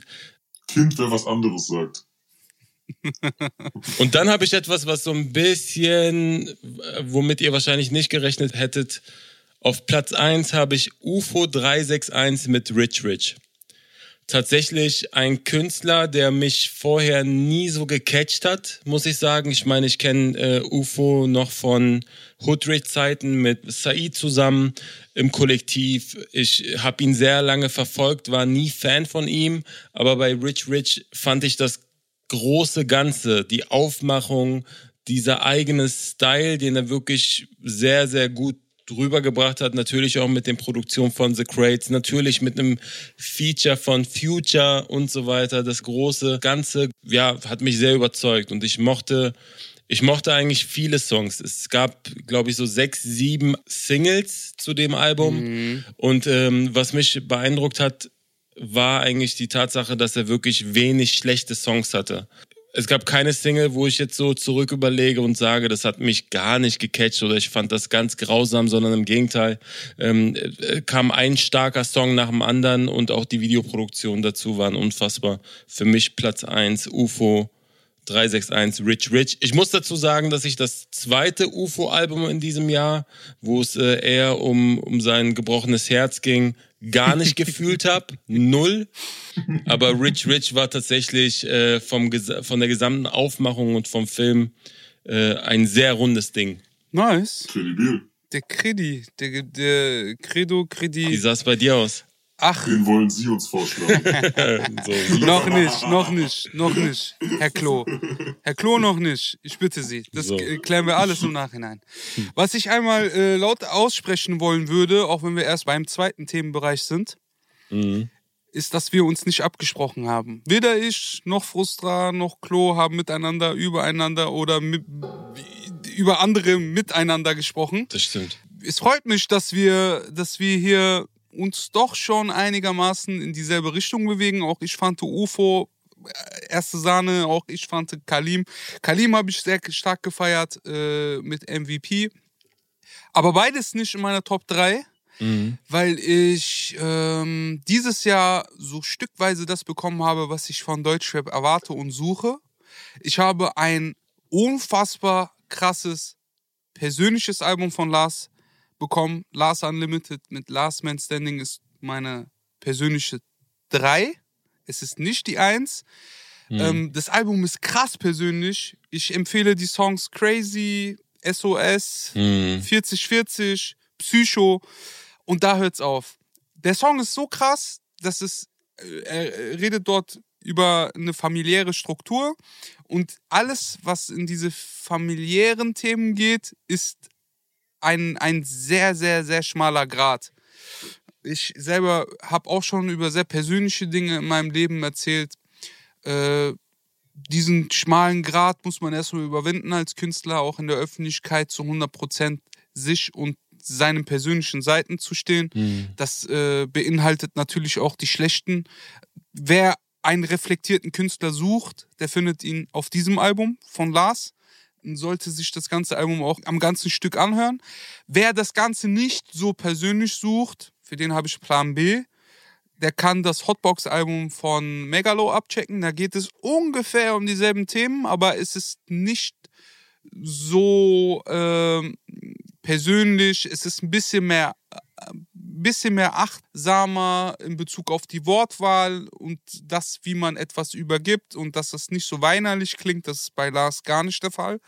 Kind, wer was anderes sagt. <laughs> Und dann habe ich etwas, was so ein bisschen, womit ihr wahrscheinlich nicht gerechnet hättet. Auf Platz 1 habe ich UFO 361 mit Rich Rich. Tatsächlich ein Künstler, der mich vorher nie so gecatcht hat, muss ich sagen. Ich meine, ich kenne äh, UFO noch von Hoodrich-Zeiten mit Said zusammen im Kollektiv. Ich habe ihn sehr lange verfolgt, war nie Fan von ihm, aber bei Rich Rich fand ich das große Ganze, die Aufmachung, dieser eigene Style, den er wirklich sehr, sehr gut drüber gebracht hat, natürlich auch mit den Produktionen von The Crates, natürlich mit einem Feature von Future und so weiter. Das große Ganze, ja, hat mich sehr überzeugt und ich mochte, ich mochte eigentlich viele Songs. Es gab, glaube ich, so sechs, sieben Singles zu dem Album und ähm, was mich beeindruckt hat, war eigentlich die Tatsache, dass er wirklich wenig schlechte Songs hatte. Es gab keine Single, wo ich jetzt so zurück überlege und sage, das hat mich gar nicht gecatcht oder ich fand das ganz grausam, sondern im Gegenteil ähm, äh, kam ein starker Song nach dem anderen und auch die Videoproduktionen dazu waren unfassbar. Für mich Platz eins UFO 361 Rich Rich. Ich muss dazu sagen, dass ich das zweite UFO-Album in diesem Jahr, wo es äh, eher um, um sein gebrochenes Herz ging, gar nicht gefühlt habe. Null. Aber Rich Rich war tatsächlich äh, vom, von der gesamten Aufmachung und vom Film äh, ein sehr rundes Ding. Nice. Kredibil. Der Credi, der, der Credo, Wie Credi. sah es bei dir aus? Ach, Den wollen Sie uns vorschlagen. <laughs> so, noch nicht, noch nicht, noch nicht. Herr Klo. Herr Klo noch nicht. Ich bitte Sie. Das So. klären wir alles im Nachhinein. Was ich einmal äh, laut aussprechen wollen würde, auch wenn wir erst beim zweiten Themenbereich sind, mhm. ist, dass wir uns nicht abgesprochen haben. Weder ich noch Frustra noch Klo haben miteinander, übereinander oder mit, über andere miteinander gesprochen. Das stimmt. es freut mich, dass wir, dass wir hier uns doch schon einigermaßen in dieselbe Richtung bewegen. Auch ich fand UFO äh, erste Sahne, auch ich fand Kalim. Kalim habe ich sehr stark gefeiert äh, mit MVP. Aber beides nicht in meiner Top 3, Mhm. weil ich ähm, dieses Jahr so stückweise das bekommen habe, was ich von Deutschrap erwarte und suche. Ich habe ein unfassbar krasses persönliches Album von Lars bekommen. Lars Unlimited mit Last Man Standing ist meine persönliche 3. Es ist nicht die 1. Mhm. Ähm, das Album ist krass persönlich. Ich empfehle die Songs Crazy, SOS, Mhm. 4040, Psycho und da hört's auf. Der Song ist so krass, dass es äh, er redet dort über eine familiäre Struktur und alles, was in diese familiären Themen geht, ist ein, ein sehr, sehr, sehr schmaler Grad. Ich selber habe auch schon über sehr persönliche Dinge in meinem Leben erzählt. Äh, diesen schmalen Grad muss man erstmal überwinden als Künstler, auch in der Öffentlichkeit zu 100% sich und seinen persönlichen Seiten zu stehen. Mhm. Das äh, beinhaltet natürlich auch die schlechten. Wer einen reflektierten Künstler sucht, der findet ihn auf diesem Album von Lars. Sollte sich das ganze Album auch am ganzen Stück anhören. Wer das Ganze nicht so persönlich sucht, für den habe ich Plan B. Der kann das Hotbox-Album von Megalo abchecken. Da geht es ungefähr um dieselben Themen, aber es ist nicht so ähm, persönlich. Es ist ein bisschen mehr, bisschen mehr achtsamer in Bezug auf die Wortwahl und das, wie man etwas übergibt und dass das nicht so weinerlich klingt. Das ist bei Lars gar nicht der Fall.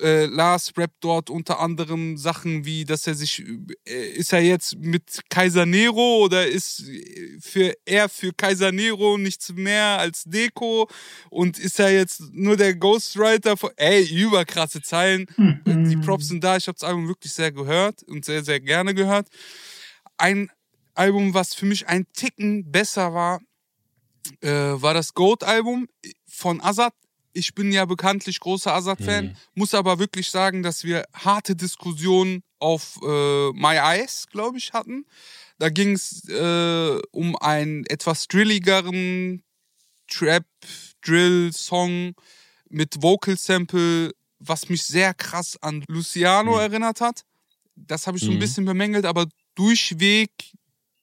Äh, Lars rappt dort unter anderem Sachen wie, dass er sich, äh, ist er jetzt mit Kaiser Nero oder ist für er für Kaiser Nero nichts mehr als Deko und ist er jetzt nur der Ghostwriter von, ey, überkrasse Zeilen. Die Props sind da, ich habe das Album wirklich sehr gehört und sehr, sehr gerne gehört. Ein Album, was für mich ein Ticken besser war, äh, war das Goat-Album von Azad. Ich bin ja bekanntlich großer Azad-Fan, Mhm. muss aber wirklich sagen, dass wir harte Diskussionen auf äh, My Eyes, glaube ich, hatten. Da ging es äh, um einen etwas drilligeren Trap-Drill-Song mit Vocal-Sample, was mich sehr krass an Luciano Mhm. erinnert hat. Das habe ich so ein Mhm. bisschen bemängelt, aber durchweg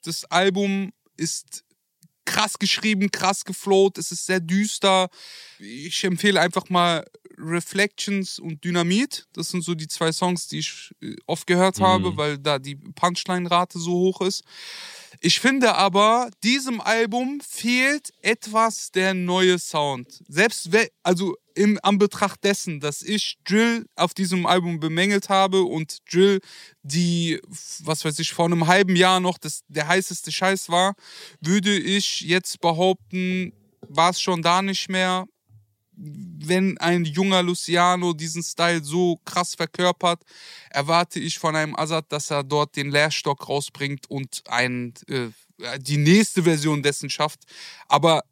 das Album ist krass geschrieben, krass geflowt, es ist sehr düster. Ich empfehle einfach mal Reflections und Dynamit. Das sind so die zwei Songs, die ich äh, oft gehört Mhm. habe, weil da die Punchline-Rate so hoch ist. Ich finde aber, diesem Album fehlt etwas der neue Sound. Selbst, also im Anbetracht dessen, dass ich Drill auf diesem Album bemängelt habe und Drill, die, was weiß ich, vor einem halben Jahr noch das, der heißeste Scheiß war, würde ich jetzt behaupten, war es schon da nicht mehr. Wenn ein junger Luciano diesen Style so krass verkörpert, erwarte ich von einem Azad, dass er dort den Leerstock rausbringt und ein, äh, die nächste Version dessen schafft. Aber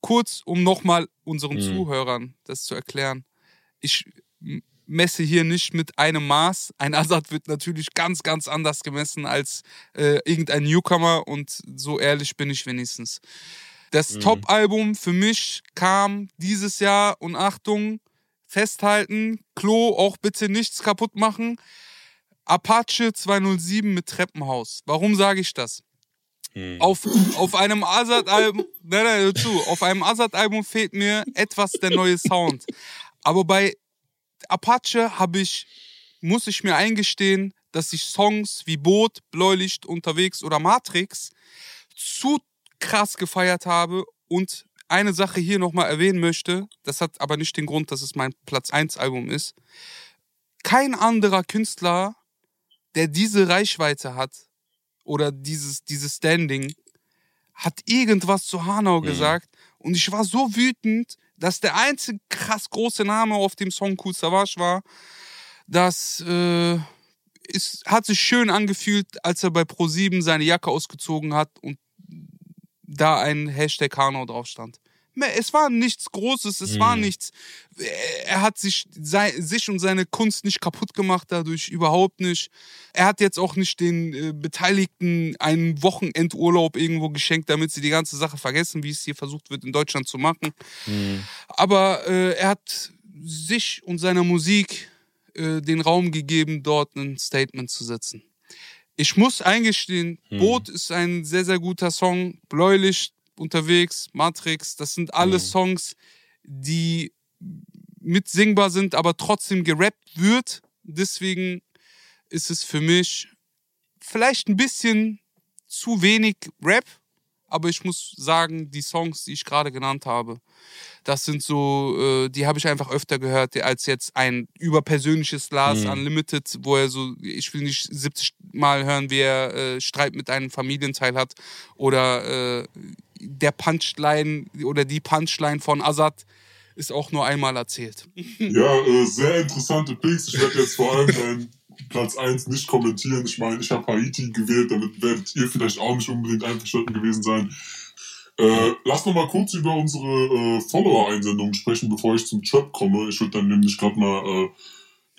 kurz, um nochmal unseren Mhm. Zuhörern das zu erklären. Ich messe hier nicht mit einem Maß. Ein Azad wird natürlich ganz, ganz anders gemessen als äh, irgendein Newcomer und so ehrlich bin ich wenigstens. Das Mhm. Top-Album für mich kam dieses Jahr und Achtung, festhalten, Klo auch bitte nichts kaputt machen. Apache 207 mit Treppenhaus. Warum sage ich das? Mhm. Auf, auf einem Azad-Album, nein, nein, hör zu, auf einem Azad-Album fehlt mir etwas der neue Sound. Aber bei Apache habe ich, muss ich mir eingestehen, dass ich Songs wie Boot, Bläulicht, Unterwegs oder Matrix zu krass gefeiert habe und eine Sache hier nochmal erwähnen möchte, das hat aber nicht den Grund, dass es mein Platz 1 Album ist. Kein anderer Künstler, der diese Reichweite hat oder dieses, dieses Standing, hat irgendwas zu Hanau Mhm. gesagt und ich war so wütend, dass der einzige krass große Name auf dem Song Cool Savage war, dass äh, es hat sich schön angefühlt, als er bei Pro7 seine Jacke ausgezogen hat und da ein Hashtag Hanau drauf stand. Es war nichts Großes, es war nichts. Er hat sich, sei, sich und seine Kunst nicht kaputt gemacht dadurch, überhaupt nicht. Er hat jetzt auch nicht den äh, Beteiligten einen Wochenendurlaub irgendwo geschenkt, damit sie die ganze Sache vergessen, wie es hier versucht wird in Deutschland zu machen. Aber äh, er hat sich und seiner Musik äh, den Raum gegeben, dort ein Statement zu setzen. Ich muss eingestehen, Boot ist ein sehr, sehr guter Song. Bläulicht unterwegs, Matrix, das sind alle Songs, die mitsingbar sind, aber trotzdem gerappt wird. Deswegen ist es für mich vielleicht ein bisschen zu wenig Rap, aber ich muss sagen, die Songs, die ich gerade genannt habe, das sind so, äh, die habe ich einfach öfter gehört als jetzt ein überpersönliches Lars Unlimited, wo er so, ich will nicht 70 Mal hören, wie er äh, Streit mit einem Familienteil hat oder äh, der Punchline oder die Punchline von Azad ist auch nur einmal erzählt. Ja, äh, sehr interessante Picks. Ich werde jetzt vor allem <laughs> deinen Platz 1 nicht kommentieren. Ich meine, ich habe Haiti gewählt, damit werdet ihr vielleicht auch nicht unbedingt einverstanden gewesen sein. Äh, lass noch mal kurz über unsere äh, Follower-Einsendungen sprechen, bevor ich zum Trap komme. Ich würde dann nämlich gerade mal äh,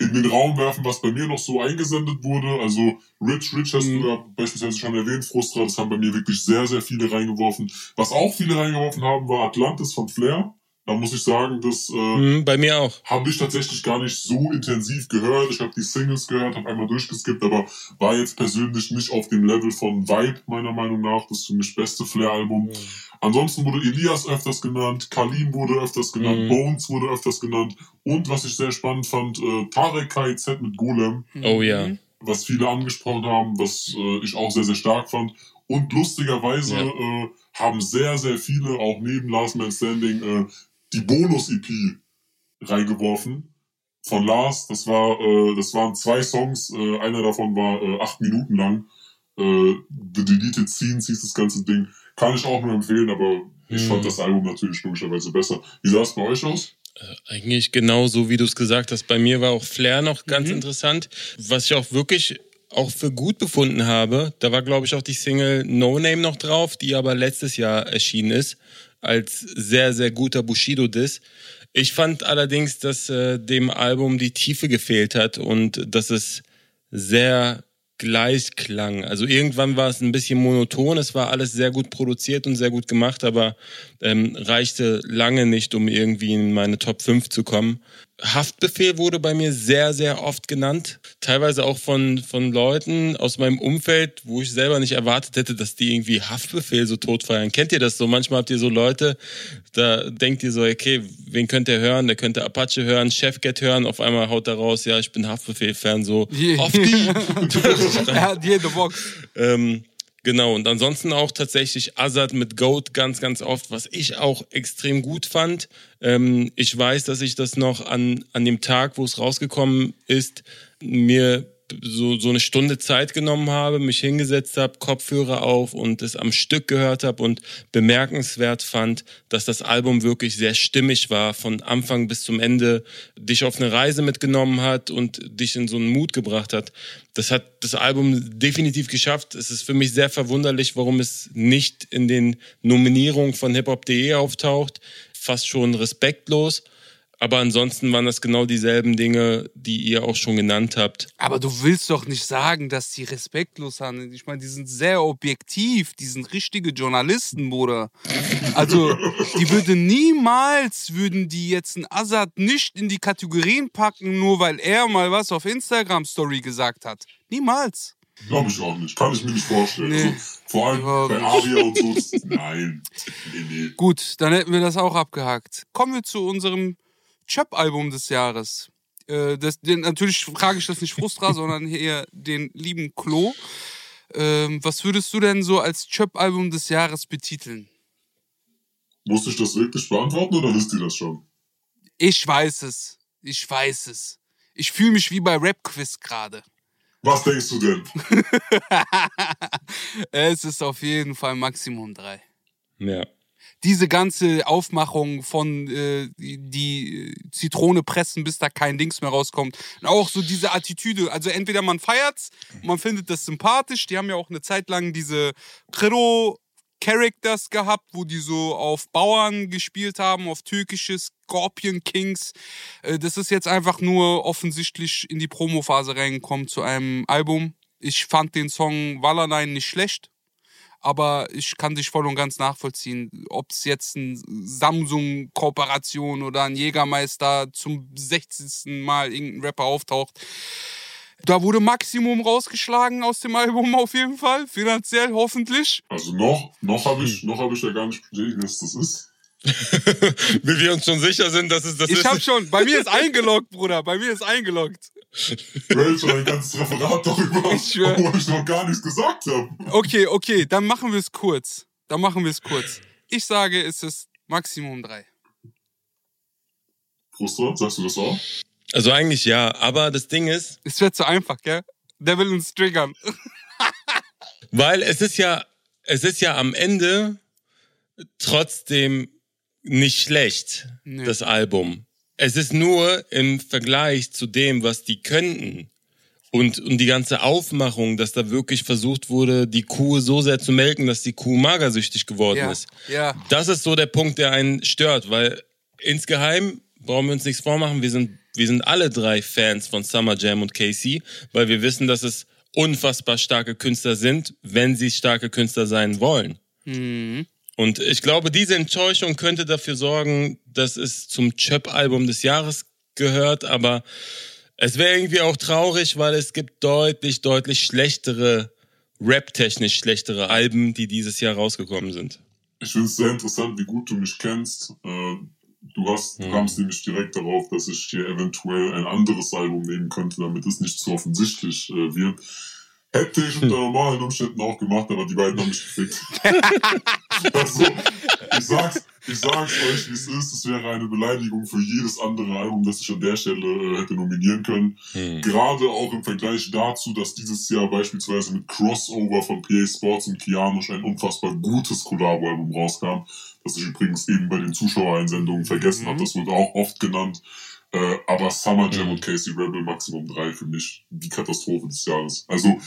in den Raum werfen, was bei mir noch so eingesendet wurde. Also Rich, Rich hast du ja beispielsweise schon erwähnt, Frustra, das haben bei mir wirklich sehr, sehr viele reingeworfen. Was auch viele reingeworfen haben, war Atlantis von Flair. Da muss ich sagen, das äh, Mhm, bei mir auch. habe ich tatsächlich gar nicht so intensiv gehört. Ich habe die Singles gehört, habe einmal durchgeskippt, aber war jetzt persönlich nicht auf dem Level von Vibe, meiner Meinung nach. Das für mich beste Flair-Album. Ansonsten wurde Elias öfters genannt, Kalim wurde öfters genannt, Mhm. Bones wurde öfters genannt und was ich sehr spannend fand, äh, Tarek KIZ mit Golem, Oh ja. was viele angesprochen haben, was äh, ich auch sehr, sehr stark fand. Und lustigerweise Ja. äh, haben sehr, sehr viele, auch neben Last Man Standing, äh, die Bonus-EP reingeworfen von Lars. Das war, äh, das waren zwei Songs. Äh, einer davon war äh, acht Minuten lang. Äh, The Deleted Scenes hieß das ganze Ding. Kann ich auch nur empfehlen, aber ich Hm. fand das Album natürlich logischerweise besser. Wie sah es bei euch aus? Eigentlich genau so, wie du es gesagt hast. Bei mir war auch Flair noch ganz Mhm. interessant. Was ich auch wirklich auch für gut befunden habe, da war, glaube ich, auch die Single No Name noch drauf, die aber letztes Jahr erschienen ist, als sehr, sehr guter Bushido-Diss. Ich fand allerdings, dass äh, dem Album die Tiefe gefehlt hat und dass es sehr gleich klang. Also irgendwann war es ein bisschen monoton, es war alles sehr gut produziert und sehr gut gemacht, aber ähm, reichte lange nicht, um irgendwie in meine Top 5 zu kommen. Haftbefehl wurde bei mir sehr, sehr oft genannt. Teilweise auch von, von Leuten aus meinem Umfeld, wo ich selber nicht erwartet hätte, dass die irgendwie Haftbefehl so tot feiern. Kennt ihr das so? Manchmal habt ihr so Leute, da denkt ihr so, okay, wen könnt ihr hören? Der könnte Apache hören, Chefcat hören. Auf einmal haut er raus, ja, ich bin Haftbefehl-Fan, so Je- auf die. <laughs> er hat jede Box. Ähm, genau, und ansonsten auch tatsächlich Azad mit Goat ganz, ganz oft, was ich auch extrem gut fand. Ähm, ich weiß, dass ich das noch an, an dem Tag, wo es rausgekommen ist, mir so, so eine Stunde Zeit genommen habe, mich hingesetzt habe, Kopfhörer auf und es am Stück gehört habe und bemerkenswert fand, dass das Album wirklich sehr stimmig war, von Anfang bis zum Ende, dich auf eine Reise mitgenommen hat und dich in so einen Mut gebracht hat. Das hat das Album definitiv geschafft. Es ist für mich sehr verwunderlich, warum es nicht in den Nominierungen von hiphop.de auftaucht. Fast schon respektlos. Aber ansonsten waren das genau dieselben Dinge, die ihr auch schon genannt habt. Aber du willst doch nicht sagen, dass die respektlos handeln. Ich meine, die sind sehr objektiv. Die sind richtige Journalisten, Bruder. Also, die würden niemals, würden die jetzt einen Assad nicht in die Kategorien packen, nur weil er mal was auf Instagram-Story gesagt hat. Niemals. Glaube ich auch nicht. Kann ich mir nicht vorstellen. Nee. Also, vor allem Überhaupt bei. Aria und so. Nein. Nee, nee. Gut, dann hätten wir das auch abgehakt. Kommen wir zu unserem Chöp-Album des Jahres. Äh, das, den, natürlich frage ich das nicht Frustra, <laughs> sondern hier den lieben Klo. Ähm, was würdest du denn so als Chöp-Album des Jahres betiteln? Muss ich das wirklich beantworten oder wisst ihr das schon? Ich weiß es. Ich weiß es. Ich fühle mich wie bei Rap-Quiz gerade. Was denkst du denn? <laughs> es ist auf jeden Fall Maximum 3. Ja. Diese ganze Aufmachung von äh, die, Zitrone pressen, bis da kein Dings mehr rauskommt. Und auch so diese Attitüde. Also entweder man feiert's, man findet das sympathisch. Die haben ja auch eine Zeit lang diese Credo Characters gehabt, wo die so auf Bauern gespielt haben, auf türkische Scorpion Kings. Äh, das ist jetzt einfach nur offensichtlich in die Promophase reingekommen zu einem Album. Ich fand den Song Wallerlein nicht schlecht, aber ich kann dich voll und ganz nachvollziehen, ob es jetzt ein Samsung-Kooperation oder ein Jägermeister zum 60. Mal irgendein Rapper auftaucht. Da wurde Maximum rausgeschlagen aus dem Album auf jeden Fall, finanziell hoffentlich. Also noch, noch habe ich, noch habe ich ja gar nicht bestätigt, dass das ist. Wie wir uns schon sicher sind, dass es das Ich ist. hab schon, bei mir ist eingeloggt, Bruder, bei mir ist eingeloggt. Schon ein ganzes Referat darüber, Ich schwör. wo ich noch gar nichts gesagt habe. Okay, okay, dann machen wir es kurz. Dann machen wir es kurz. Ich sage, es ist Maximum 3. Frustra, sagst du das auch? Also eigentlich ja, aber das Ding ist, Es wird zu einfach, gell? Der will uns triggern. <laughs> weil es ist ja, es ist ja am Ende trotzdem nicht schlecht, Nee. das Album. Es ist nur im Vergleich zu dem, was die könnten und, und die ganze Aufmachung, dass da wirklich versucht wurde, die Kuh so sehr zu melken, dass die Kuh magersüchtig geworden Ja, ist. ja. Das ist so der Punkt, der einen stört, weil insgeheim brauchen wir uns nichts vormachen. Wir sind, wir sind alle drei Fans von Summer Jam und Casey, weil wir wissen, dass es unfassbar starke Künstler sind, wenn sie starke Künstler sein wollen. Mhm. Und ich glaube, diese Enttäuschung könnte dafür sorgen, dass es zum Chöp-Album des Jahres gehört, aber es wäre irgendwie auch traurig, weil es gibt deutlich, deutlich schlechtere, rap-technisch schlechtere Alben, die dieses Jahr rausgekommen sind. Ich finde es sehr interessant, wie gut du mich kennst. Äh, Du hast, Mhm. kamst nämlich direkt darauf, dass ich hier eventuell ein anderes Album nehmen könnte, damit es nicht so offensichtlich äh, wird. Hätte ich unter normalen Umständen auch gemacht, aber die beiden haben mich gefickt. <laughs> also, ich sag's, ich sag's euch, wie es ist. Es wäre eine Beleidigung für jedes andere Album, das ich an der Stelle äh, hätte nominieren können. Hm. Gerade auch im Vergleich dazu, dass dieses Jahr beispielsweise mit Crossover von PA Sports und Kianosch ein unfassbar gutes Collabo-Album rauskam, das ich übrigens eben bei den Zuschauereinsendungen vergessen Mhm. habe. Das wurde auch oft genannt. Äh, aber Summer Jam Mhm. und Casey Rebel Maximum 3 für mich die Katastrophe des Jahres. Also,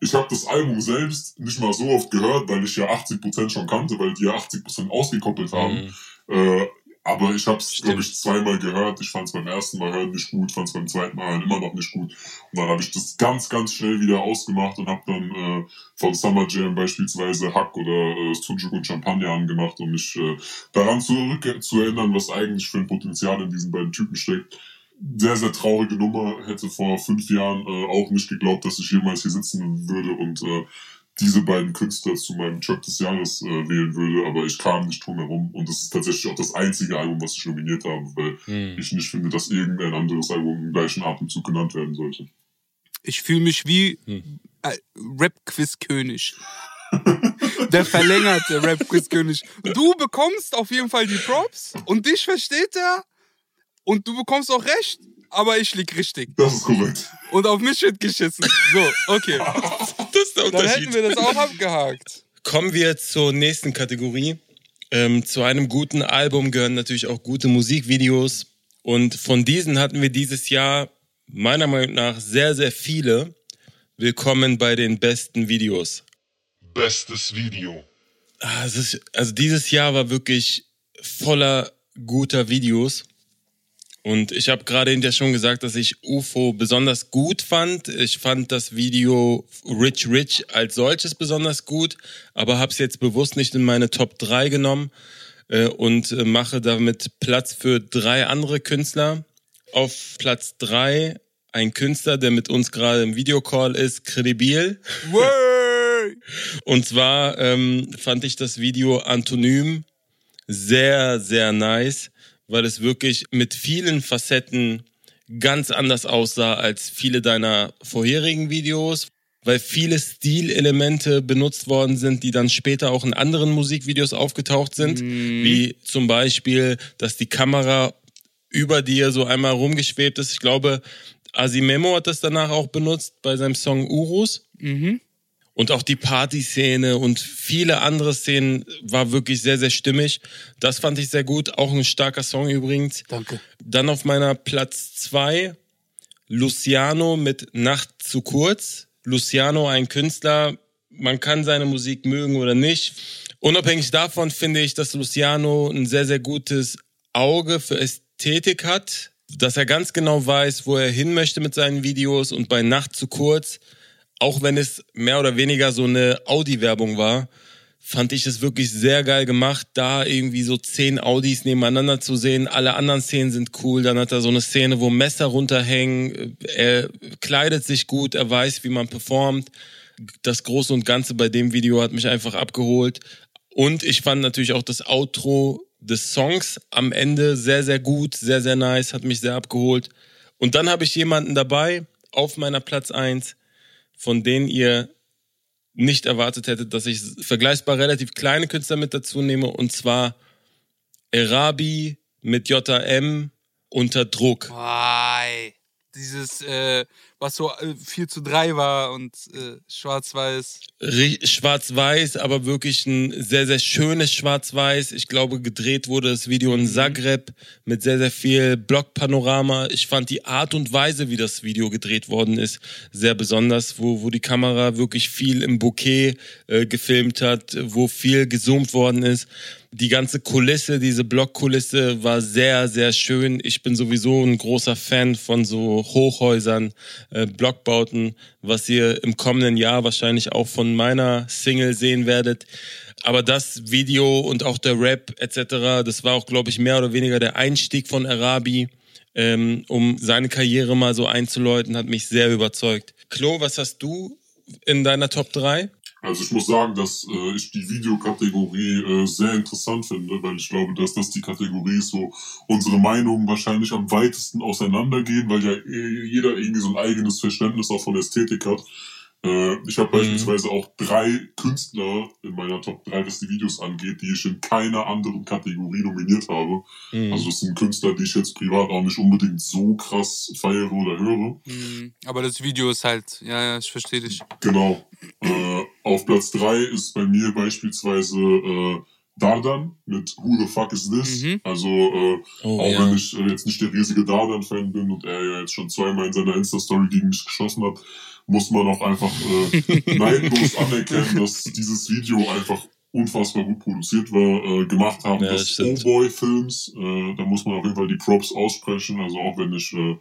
ich habe das Album selbst nicht mal so oft gehört, weil ich ja 80% schon kannte, weil die ja 80% ausgekoppelt haben. Hm. Äh, aber ich habe es, glaube ich, zweimal gehört. Ich fand es beim ersten Mal hören nicht gut, fand es beim zweiten Mal hören immer noch nicht gut. Und dann habe ich das ganz, ganz schnell wieder ausgemacht und habe dann äh, von Summer Jam beispielsweise Hack oder äh, Sujuk und Champagner angemacht, um mich äh, daran zurück zu erinnern, was eigentlich für ein Potenzial in diesen beiden Typen steckt. Sehr, sehr traurige Nummer. Hätte vor fünf Jahren äh, auch nicht geglaubt, dass ich jemals hier sitzen würde und äh, diese beiden Künstler zu meinem Job des Jahres äh, wählen würde, aber ich kam nicht drum herum und das ist tatsächlich auch das einzige Album, was ich nominiert habe, weil Hm. ich nicht finde, dass irgendein anderes Album im gleichen Atemzug genannt werden sollte. Ich fühle mich wie Hm. äh, Rap-Quiz-König. Der verlängerte Rap-Quiz-König. Du bekommst auf jeden Fall die Props und dich versteht er und du bekommst auch recht, aber ich lieg richtig. Das ist korrekt. Und auf mich wird geschissen. So, okay. <laughs> Ist der Dann Unterschied. hätten wir das auch abgehakt. <laughs> Kommen wir zur nächsten Kategorie. Ähm, zu einem guten Album gehören natürlich auch gute Musikvideos. Und von diesen hatten wir dieses Jahr meiner Meinung nach sehr, sehr viele. Willkommen bei den besten Videos. Bestes Video. Ist, also dieses Jahr war wirklich voller guter Videos. Und ich habe gerade hinterher schon gesagt, dass ich UFO besonders gut fand. Ich fand das Video Rich Rich als solches besonders gut, aber habe es jetzt bewusst nicht in meine Top 3 genommen äh, und äh, mache damit Platz für drei andere Künstler. Auf Platz 3 ein Künstler, der mit uns gerade im Videocall ist, Credibil. <laughs> Und zwar ähm, fand ich das Video Antonym sehr, sehr nice, weil es wirklich mit vielen Facetten ganz anders aussah als viele deiner vorherigen Videos, weil viele Stilelemente benutzt worden sind, die dann später auch in anderen Musikvideos aufgetaucht sind, wie zum Beispiel, dass die Kamera über dir so einmal rumgeschwebt ist. Ich glaube, Asimemo hat das danach auch benutzt bei seinem Song Urus. Mhm. Und auch die Partyszene und viele andere Szenen war wirklich sehr, sehr stimmig. Das fand ich sehr gut. Auch ein starker Song übrigens. Danke. Dann auf meiner Platz zwei Luciano mit Nacht zu kurz. Luciano, ein Künstler, man kann seine Musik mögen oder nicht. Unabhängig davon finde ich, dass Luciano ein sehr, sehr gutes Auge für Ästhetik hat, dass er ganz genau weiß, wo er hin möchte mit seinen Videos und bei Nacht zu kurz, auch wenn es mehr oder weniger so eine Audi-Werbung war, fand ich es wirklich sehr geil gemacht, da irgendwie so zehn Audis nebeneinander zu sehen. Alle anderen Szenen sind cool. Dann hat er so eine Szene, wo Messer runterhängen. Er kleidet sich gut, er weiß, wie man performt. Das Große und Ganze bei dem Video hat mich einfach abgeholt. Und ich fand natürlich auch das Outro des Songs am Ende sehr, sehr gut, sehr, sehr nice, hat mich sehr abgeholt. Und dann habe ich jemanden dabei auf meiner Platz eins, von denen ihr nicht erwartet hättet, dass ich vergleichbar relativ kleine Künstler mit dazu nehme, und zwar Erabi mit JM unter Druck. Why? Dieses, äh, was so äh, 4 zu 3 war und äh, schwarz-weiß. Schwarz-Weiß, aber wirklich ein sehr, sehr schönes Schwarz-Weiß. Ich glaube, gedreht wurde das Video in Zagreb mit sehr, sehr viel Blockpanorama. Ich fand die Art und Weise, wie das Video gedreht worden ist, sehr besonders, wo, wo die Kamera wirklich viel im Bouquet äh, gefilmt hat, wo viel gezoomt worden ist. Die ganze Kulisse, diese Blockkulisse war sehr, sehr schön. Ich bin sowieso ein großer Fan von so Hochhäusern, äh, Blockbauten, was ihr im kommenden Jahr wahrscheinlich auch von meiner Single sehen werdet. Aber das Video und auch der Rap etc., das war auch, glaube ich, mehr oder weniger der Einstieg von Arabi, ähm, um seine Karriere mal so einzuläuten, hat mich sehr überzeugt. Klo, was hast du in deiner Top 3? Also ich muss sagen, dass äh, ich die Videokategorie äh, sehr interessant finde, weil ich glaube, dass das die Kategorie ist, wo unsere Meinungen wahrscheinlich am weitesten auseinandergehen, weil ja eh jeder irgendwie so ein eigenes Verständnis auch von Ästhetik hat. Äh, ich habe beispielsweise auch drei Künstler in meiner Top 3, was die Videos angeht, die ich in keiner anderen Kategorie nominiert habe. Mhm. Also das sind Künstler, die ich jetzt privat auch nicht unbedingt so krass feiere oder höre. Mhm. Aber das Video ist halt, ja, ja, ich verstehe dich. Genau. Äh, auf Platz 3 ist bei mir beispielsweise äh, Dardan mit Who the fuck is this? Mhm. Also äh, Oh, auch ja. wenn ich äh, jetzt nicht der riesige Dardan-Fan bin und er ja jetzt schon zweimal in seiner Insta-Story gegen mich geschossen hat, muss man auch einfach äh, <laughs> neidlos anerkennen, dass dieses Video einfach unfassbar gut produziert war, äh, gemacht haben. Ja, stimmt. O-Boy-Films, äh, da muss man auf jeden Fall die Props aussprechen. Also auch wenn ich, äh,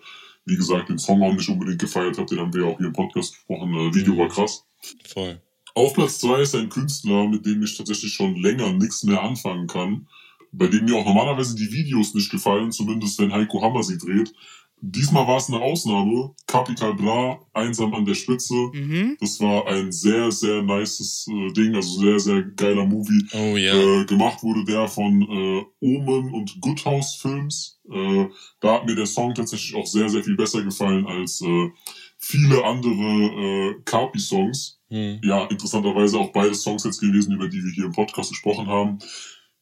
wie gesagt, den Song auch nicht unbedingt gefeiert habe, den haben wir auch hier im Podcast gesprochen. Äh, Video Mhm. war krass. Voll. Auf Platz zwei ist ein Künstler, mit dem ich tatsächlich schon länger nichts mehr anfangen kann. Bei dem mir auch normalerweise die Videos nicht gefallen, zumindest wenn Heiko Hammer sie dreht. Diesmal war es eine Ausnahme. Capital Bra, einsam an der Spitze. Mhm. Das war ein sehr, sehr nices äh, Ding, also sehr, sehr geiler Movie. Oh ja. Äh, gemacht wurde der von äh, Omen und Good House Films. Äh, da hat mir der Song tatsächlich auch sehr, sehr viel besser gefallen als äh, viele andere äh, Carpi-Songs Hm. ja, interessanterweise auch beide Songs jetzt gewesen, über die wir hier im Podcast gesprochen haben.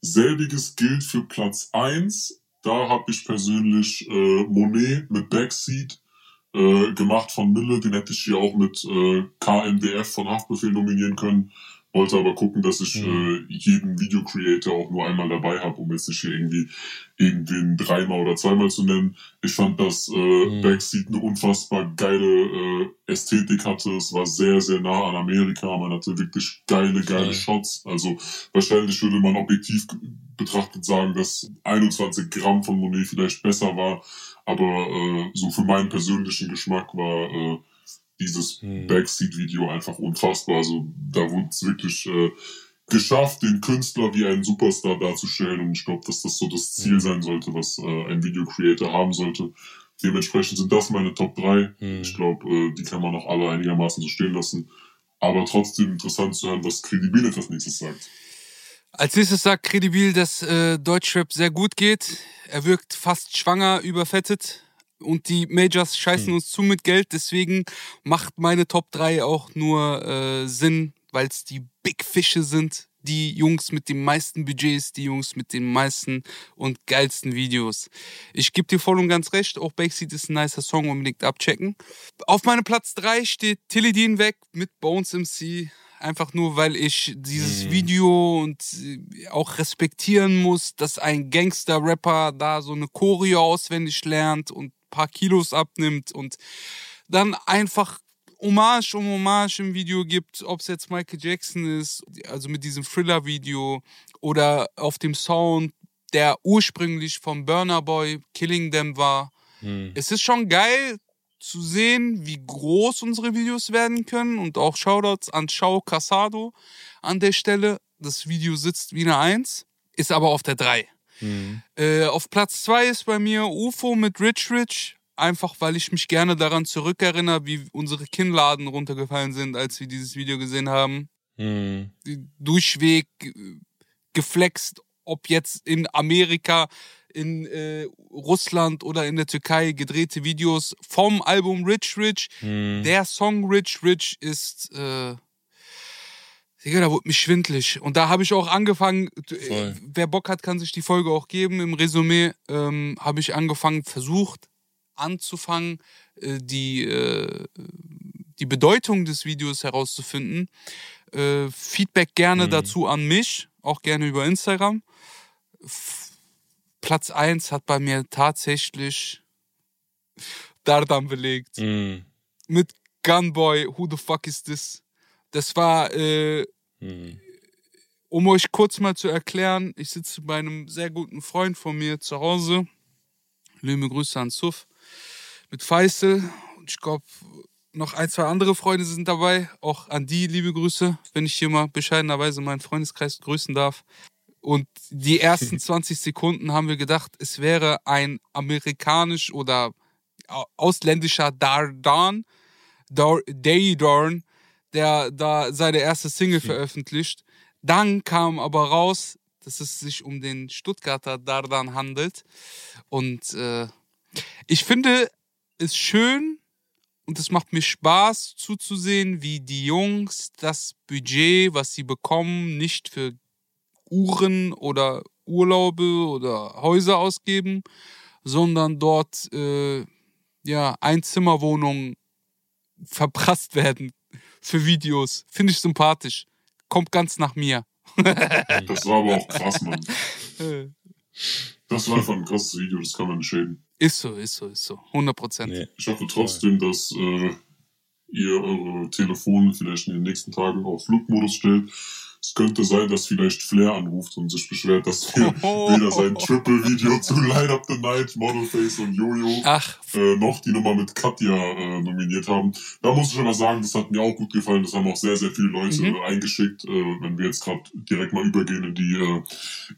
Selbiges gilt für Platz eins. Da habe ich persönlich äh, Monet mit Backseat äh, gemacht von Mille. Den hätte ich hier auch mit äh, KNDF von Haftbefehl nominieren können. Wollte aber gucken, dass ich Mhm. äh, jeden Video-Creator auch nur einmal dabei habe, um jetzt nicht hier irgendwie irgendwen dreimal oder zweimal zu nennen. Ich fand, dass äh, Mhm. Backseat eine unfassbar geile äh, Ästhetik hatte. Es war sehr, sehr nah an Amerika. Man hatte wirklich geile, geile Voll. Shots. Also wahrscheinlich würde man objektiv betrachtet sagen, dass 21 Gramm von Monet vielleicht besser war. Aber äh, so für meinen persönlichen Geschmack war äh, dieses Mhm. Backseat-Video einfach unfassbar. Also da wurde es wirklich äh, geschafft, den Künstler wie einen Superstar darzustellen. Und ich glaube, dass das so das Ziel Mhm. sein sollte, was äh, ein Video-Creator haben sollte. Dementsprechend sind das meine Top 3. Hm. Ich glaube, äh, die kann man auch alle einigermaßen so stehen lassen. Aber trotzdem interessant zu hören, was Credibility als nächstes sagt. Als nächstes sagt Credibil, dass äh, Deutschrap sehr gut geht. Er wirkt fast schwanger, überfettet. Und die Majors scheißen Hm. uns zu mit Geld. Deswegen macht meine Top 3 auch nur äh, Sinn, weil es die Big Fische sind. Die Jungs mit den meisten Budgets, die Jungs mit den meisten und geilsten Videos. Ich gebe dir voll und ganz recht, auch Backseat ist ein nicer Song, unbedingt abchecken. Auf meinem Platz 3 steht Tilly Dean weg mit Bones MC. Einfach nur, weil ich dieses Mhm. Video und äh, auch respektieren muss, dass ein Gangster-Rapper da so eine Choreo auswendig lernt und paar Kilos abnimmt und dann einfach Hommage um Hommage im Video gibt, ob es jetzt Michael Jackson ist, also mit diesem Thriller-Video oder auf dem Sound, der ursprünglich von Burner Boy Killing Them war. Hm. Es ist schon geil zu sehen, wie groß unsere Videos werden können und auch Shoutouts an Shao Casado an der Stelle. Das Video sitzt wie eine Eins, ist aber auf der Drei. Hm. Äh, auf Platz zwei ist bei mir UFO mit Rich Rich. Einfach weil ich mich gerne daran zurückerinnere, wie unsere Kinnladen runtergefallen sind, als wir dieses Video gesehen haben. Hm. Die Durchweg äh, geflext, ob jetzt in Amerika, in äh, Russland oder in der Türkei gedrehte Videos vom Album Rich Rich. Hm. Der Song Rich Rich ist, äh, Digga, da wurde mich schwindlig. Und da habe ich auch angefangen, äh, Voll. wer Bock hat, kann sich die Folge auch geben. Im Resümee ähm, habe ich angefangen, versucht anzufangen, äh, die, äh, die Bedeutung des Videos herauszufinden. Äh, Feedback gerne Mhm. dazu an mich, auch gerne über Instagram. F Platz 1 hat bei mir tatsächlich Dardan belegt Hm. mit Gunboy, Who the fuck is this? Das war, äh, Hm. um euch kurz mal zu erklären, ich sitze bei einem sehr guten Freund von mir zu Hause. Liebe Grüße an Suff mit Faisal. Und ich glaube, noch ein, zwei andere Freunde sind dabei. Auch an die liebe Grüße, wenn ich hier mal bescheidenerweise meinen Freundeskreis grüßen darf. Und die ersten <laughs> 20 Sekunden haben wir gedacht, es wäre ein amerikanisch oder au- ausländischer Dardan, Dar Daydorn, der da seine erste Single veröffentlicht. Dann kam aber raus, dass es sich um den Stuttgarter Dardan handelt. Und äh, ich finde es schön und es macht mir Spaß zuzusehen, wie die Jungs das Budget, was sie bekommen, nicht für Uhren oder Urlaube oder Häuser ausgeben, sondern dort äh, ja Einzimmerwohnungen verprasst werden für Videos. Finde ich sympathisch. Kommt ganz nach mir. <laughs> Das war aber auch krass, Mann. Das war einfach ein krasses Video, das kann man nicht schäden. Ist so, ist so, ist so. 100 Prozent. Nee. Ich hoffe trotzdem, dass äh, ihr eure Telefone vielleicht in den nächsten Tagen auf Flugmodus stellt. Es könnte sein, dass vielleicht Flair anruft und sich beschwert, dass wir <laughs> weder sein Triple-Video zu Light Up the Night, Modelface und Jojo äh, noch die Nummer mit Katja äh, nominiert haben. Da muss ich aber sagen, das hat mir auch gut gefallen. Das haben auch sehr, sehr viele Leute Mhm. äh, eingeschickt. Äh, wenn wir jetzt gerade direkt mal übergehen in die, äh,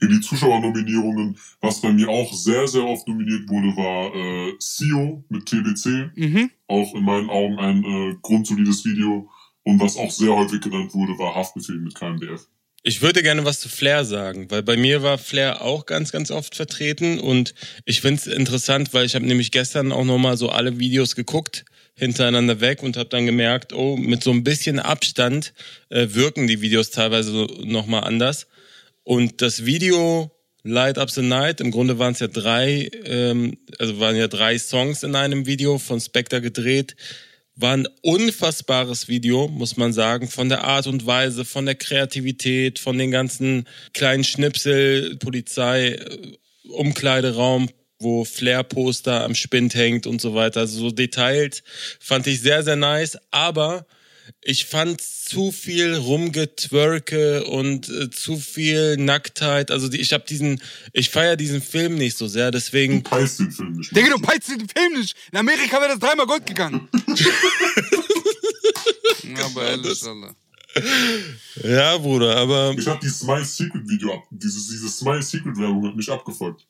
in die Zuschauernominierungen. Was bei mir auch sehr, sehr oft nominiert wurde, war äh, Sio mit TBC. mhm. Auch in meinen Augen ein äh, grundsolides Video. Und was auch sehr häufig genannt wurde, war Haftbefehl mit KMDF. Ich würde gerne was zu Flair sagen, weil bei mir war Flair auch ganz, ganz oft vertreten und ich finde es interessant, weil ich habe nämlich gestern auch nochmal so alle Videos geguckt, hintereinander weg und habe dann gemerkt, oh, mit so ein bisschen Abstand äh, wirken die Videos teilweise nochmal anders. Und das Video Light Up the Night, im Grunde waren es ja drei, ähm, also waren ja drei Songs in einem Video von Spectre gedreht, war ein unfassbares Video, muss man sagen, von der Art und Weise, von der Kreativität, von den ganzen kleinen Schnipsel, Polizei, äh, Umkleideraum, wo Flair-Poster am Spind hängt und so weiter. Also so Details fand ich sehr, sehr nice, aber ich fand zu viel Rumgetwerke und äh, zu viel Nacktheit. Also die, ich habe diesen, ich feiere diesen Film nicht so sehr, Du deswegen peilst den Film nicht. Digga, du peitzt den Film nicht. In Amerika wäre das dreimal Gold gegangen. <laughs> ja, aber ehrlich, Alter. ja, Bruder, aber Ich hab die Smile Secret Video ab. Dieses, diese Smile Secret Werbung hat mich abgefuckt.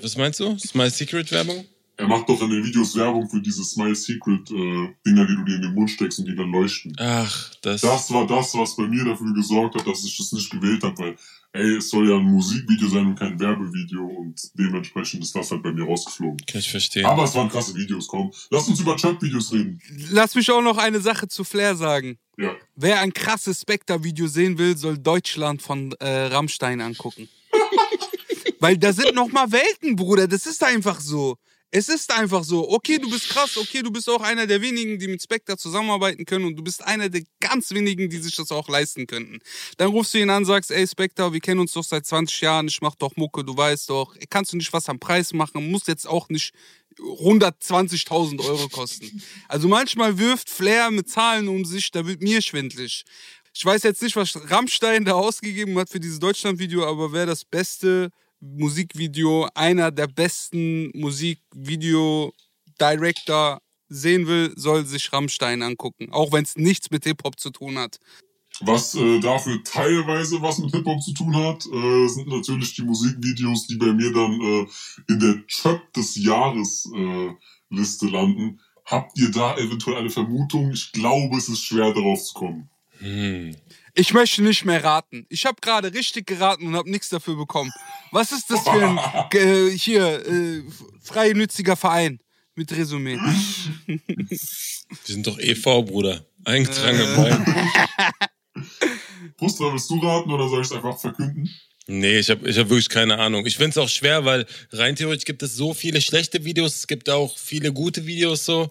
was meinst du? My Secret Werbung? Er macht doch in den Videos Werbung für diese Smile Secret äh, Dinger, die du dir in den Mund steckst und die dann leuchten. Ach, das. Das war das, was bei mir dafür gesorgt hat, dass ich das nicht gewählt habe, weil, ey, es soll ja ein Musikvideo sein und kein Werbevideo und dementsprechend ist das halt bei mir rausgeflogen. Kann ich verstehen. Aber es waren krasse Videos, komm. Lass uns über Trap-Videos reden. Lass mich auch noch eine Sache zu Flair sagen. Ja. Wer ein krasses Spectre-Video sehen will, soll Deutschland von äh, Rammstein angucken. <laughs> Weil da sind noch mal Welten, Bruder. Das ist einfach so. Es ist einfach so. Okay, du bist krass. Okay, du bist auch einer der wenigen, die mit Spectre zusammenarbeiten können. Und du bist einer der ganz wenigen, die sich das auch leisten könnten. Dann rufst du ihn an, sagst, ey Spectre, wir kennen uns doch seit 20 Jahren. Ich mach doch Mucke, du weißt doch. Kannst du nicht was am Preis machen? Muss jetzt auch nicht 120.000 Euro kosten. <laughs> Also manchmal wirft Flair mit Zahlen um sich, da wird mir schwindlig. Ich weiß jetzt nicht, was Rammstein da ausgegeben hat für dieses Deutschland-Video, aber wer das beste Musikvideo, einer der besten Musikvideo-Director sehen will, soll sich Rammstein angucken. Auch wenn es nichts mit Hip-Hop zu tun hat. Was äh, dafür teilweise was mit Hip-Hop zu tun hat, äh, sind natürlich die Musikvideos, die bei mir dann äh, in der Trap des Jahres äh, Liste landen. Habt ihr da eventuell eine Vermutung? Ich glaube, es ist schwer darauf zu kommen. Hm. Ich möchte nicht mehr raten. Ich habe gerade richtig geraten und habe nichts dafür bekommen. Was ist das für ein <laughs> äh, hier äh, freie Verein mit Resümee? Wir sind doch EV, Bruder. Eingetragen im Wein. Pustra, <laughs> willst du raten oder soll ich es einfach verkünden? Nee, ich habe ich hab wirklich keine Ahnung. Ich find's auch schwer, weil rein theoretisch gibt es so viele schlechte Videos, es gibt auch viele gute Videos so.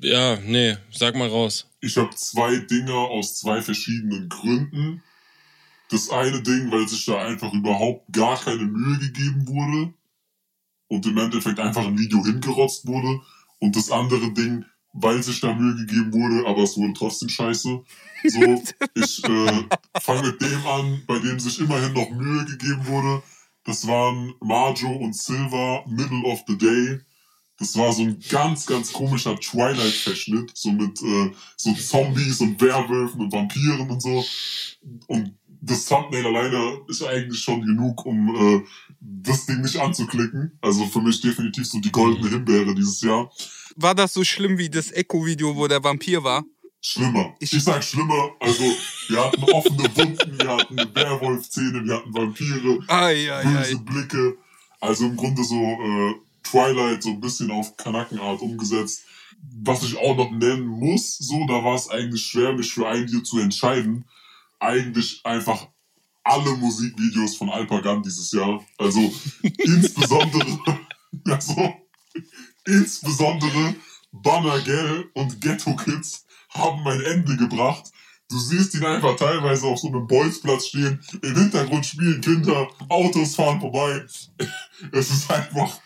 Ja, nee, sag mal raus. Ich habe zwei Dinge aus zwei verschiedenen Gründen. Das eine Ding, weil sich da einfach überhaupt gar keine Mühe gegeben wurde und im Endeffekt einfach ein Video hingerotzt wurde. Und das andere Ding, weil sich da Mühe gegeben wurde, aber es wurde trotzdem scheiße. So, <laughs> ich äh, fange mit dem an, bei dem sich immerhin noch Mühe gegeben wurde. Das waren Marjo und Silver, Middle of the Day. Das war so ein ganz, ganz komischer Twilight-Verschnitt, so mit äh, so Zombies und Werwölfen und Vampiren und so. Und das Thumbnail alleine ist eigentlich schon genug, um äh, das Ding nicht anzuklicken. Also für mich definitiv so die goldene Himbeere dieses Jahr. War das so schlimm wie das Echo-Video, wo der Vampir war? Schlimmer. Ich, ich sag schlimmer. Also, wir hatten offene Wunden, wir hatten Werwolf-Zähne, wir hatten Vampire, ai, ai, böse ai. Blicke. Also im Grunde so äh, Twilight so ein bisschen auf Kanackenart umgesetzt. Was ich auch noch nennen muss, so, da war es eigentlich schwer, mich für ein Video zu entscheiden. Eigentlich einfach alle Musikvideos von Alpagan dieses Jahr. Also <laughs> insbesondere, <laughs> also, insbesondere Banner Gell und Ghetto Kids haben mein Ende gebracht. Du siehst ihn einfach teilweise auf so einem Bolzplatz stehen. Im Hintergrund spielen Kinder, Autos fahren vorbei. <laughs> Es ist einfach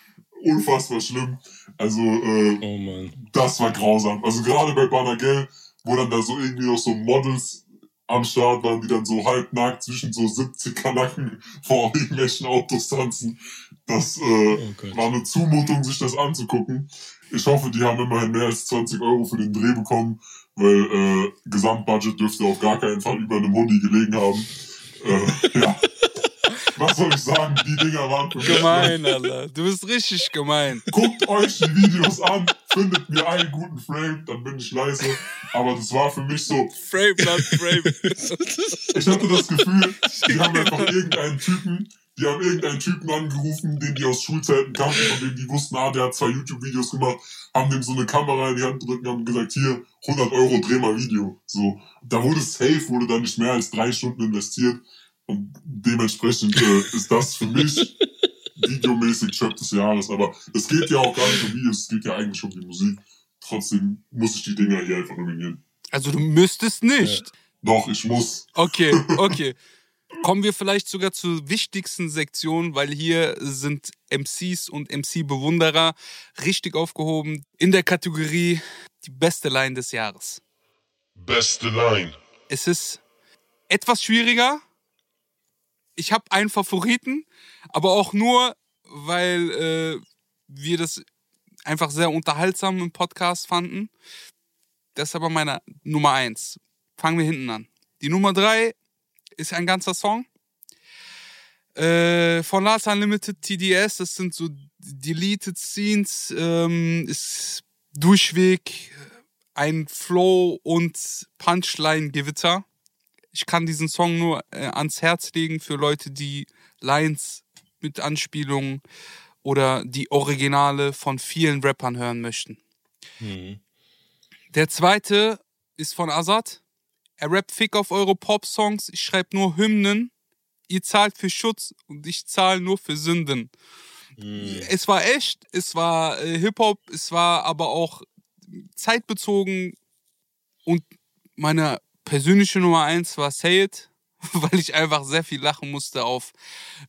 unfassbar schlimm. Also, äh, Oh Mann. das war grausam. Also gerade bei Banagel, wo dann da so irgendwie noch so Models am Start waren, die dann so halbnackt zwischen so 70 Kanaken <laughs> vor irgendwelchen Autos tanzen. Das äh, Oh war eine Zumutung, sich das anzugucken. Ich hoffe, die haben immerhin mehr als 20 Euro für den Dreh bekommen, weil äh, Gesamtbudget dürfte auf gar keinen Fall über einem Hundi gelegen haben. Äh, <laughs> ja. Was soll ich sagen? Die Dinger waren für mich Gemein, Alter. Du bist richtig gemein. Guckt euch die Videos an, findet mir einen guten Frame, dann bin ich leise. Aber das war für mich so, Frame, not Frame. ich hatte das Gefühl, die haben einfach irgendeinen Typen, die haben irgendeinen Typen angerufen, den die aus Schulzeiten kannten, von dem die wussten, ah, der hat zwei YouTube-Videos gemacht, haben dem so eine Kamera in die Hand gedrückt und haben gesagt, hier, 100 Euro, dreh mal Video. So, da wurde safe, wurde da nicht mehr als drei Stunden investiert. Und dementsprechend äh, ist das für mich videomäßig Trap des Jahres. Aber es geht ja auch gar nicht um Videos, es geht ja eigentlich um die Musik. Trotzdem muss ich die Dinger hier einfach nominieren. Also du müsstest nicht. Doch, ich muss. Okay, <laughs> okay. Kommen wir vielleicht sogar zur wichtigsten Sektion, weil hier sind MCs und MC-Bewunderer richtig aufgehoben in der Kategorie die beste Line des Jahres. Beste Line. Es ist etwas schwieriger. Ich habe einen Favoriten, aber auch nur, weil äh, wir das einfach sehr unterhaltsam im Podcast fanden. Das ist aber meine Nummer eins. Fangen wir hinten an. Die Nummer drei ist ein ganzer Song. Äh, von Lars Unlimited TDS, das sind so Deleted Scenes, ähm, ist durchweg ein Flow und Punchline-Gewitter. Ich kann diesen Song nur äh, ans Herz legen für Leute, die Lines mit Anspielungen oder die Originale von vielen Rappern hören möchten. Mhm. Der zweite ist von Azad. Er rappt Fick auf eure Pop-Songs. Ich schreibe nur Hymnen. Ihr zahlt für Schutz und ich zahle nur für Sünden. Mhm. Es war echt, es war äh, Hip-Hop, es war aber auch zeitbezogen. Und meine persönliche Nummer eins war Say It. <laughs> weil ich einfach sehr viel lachen musste auf,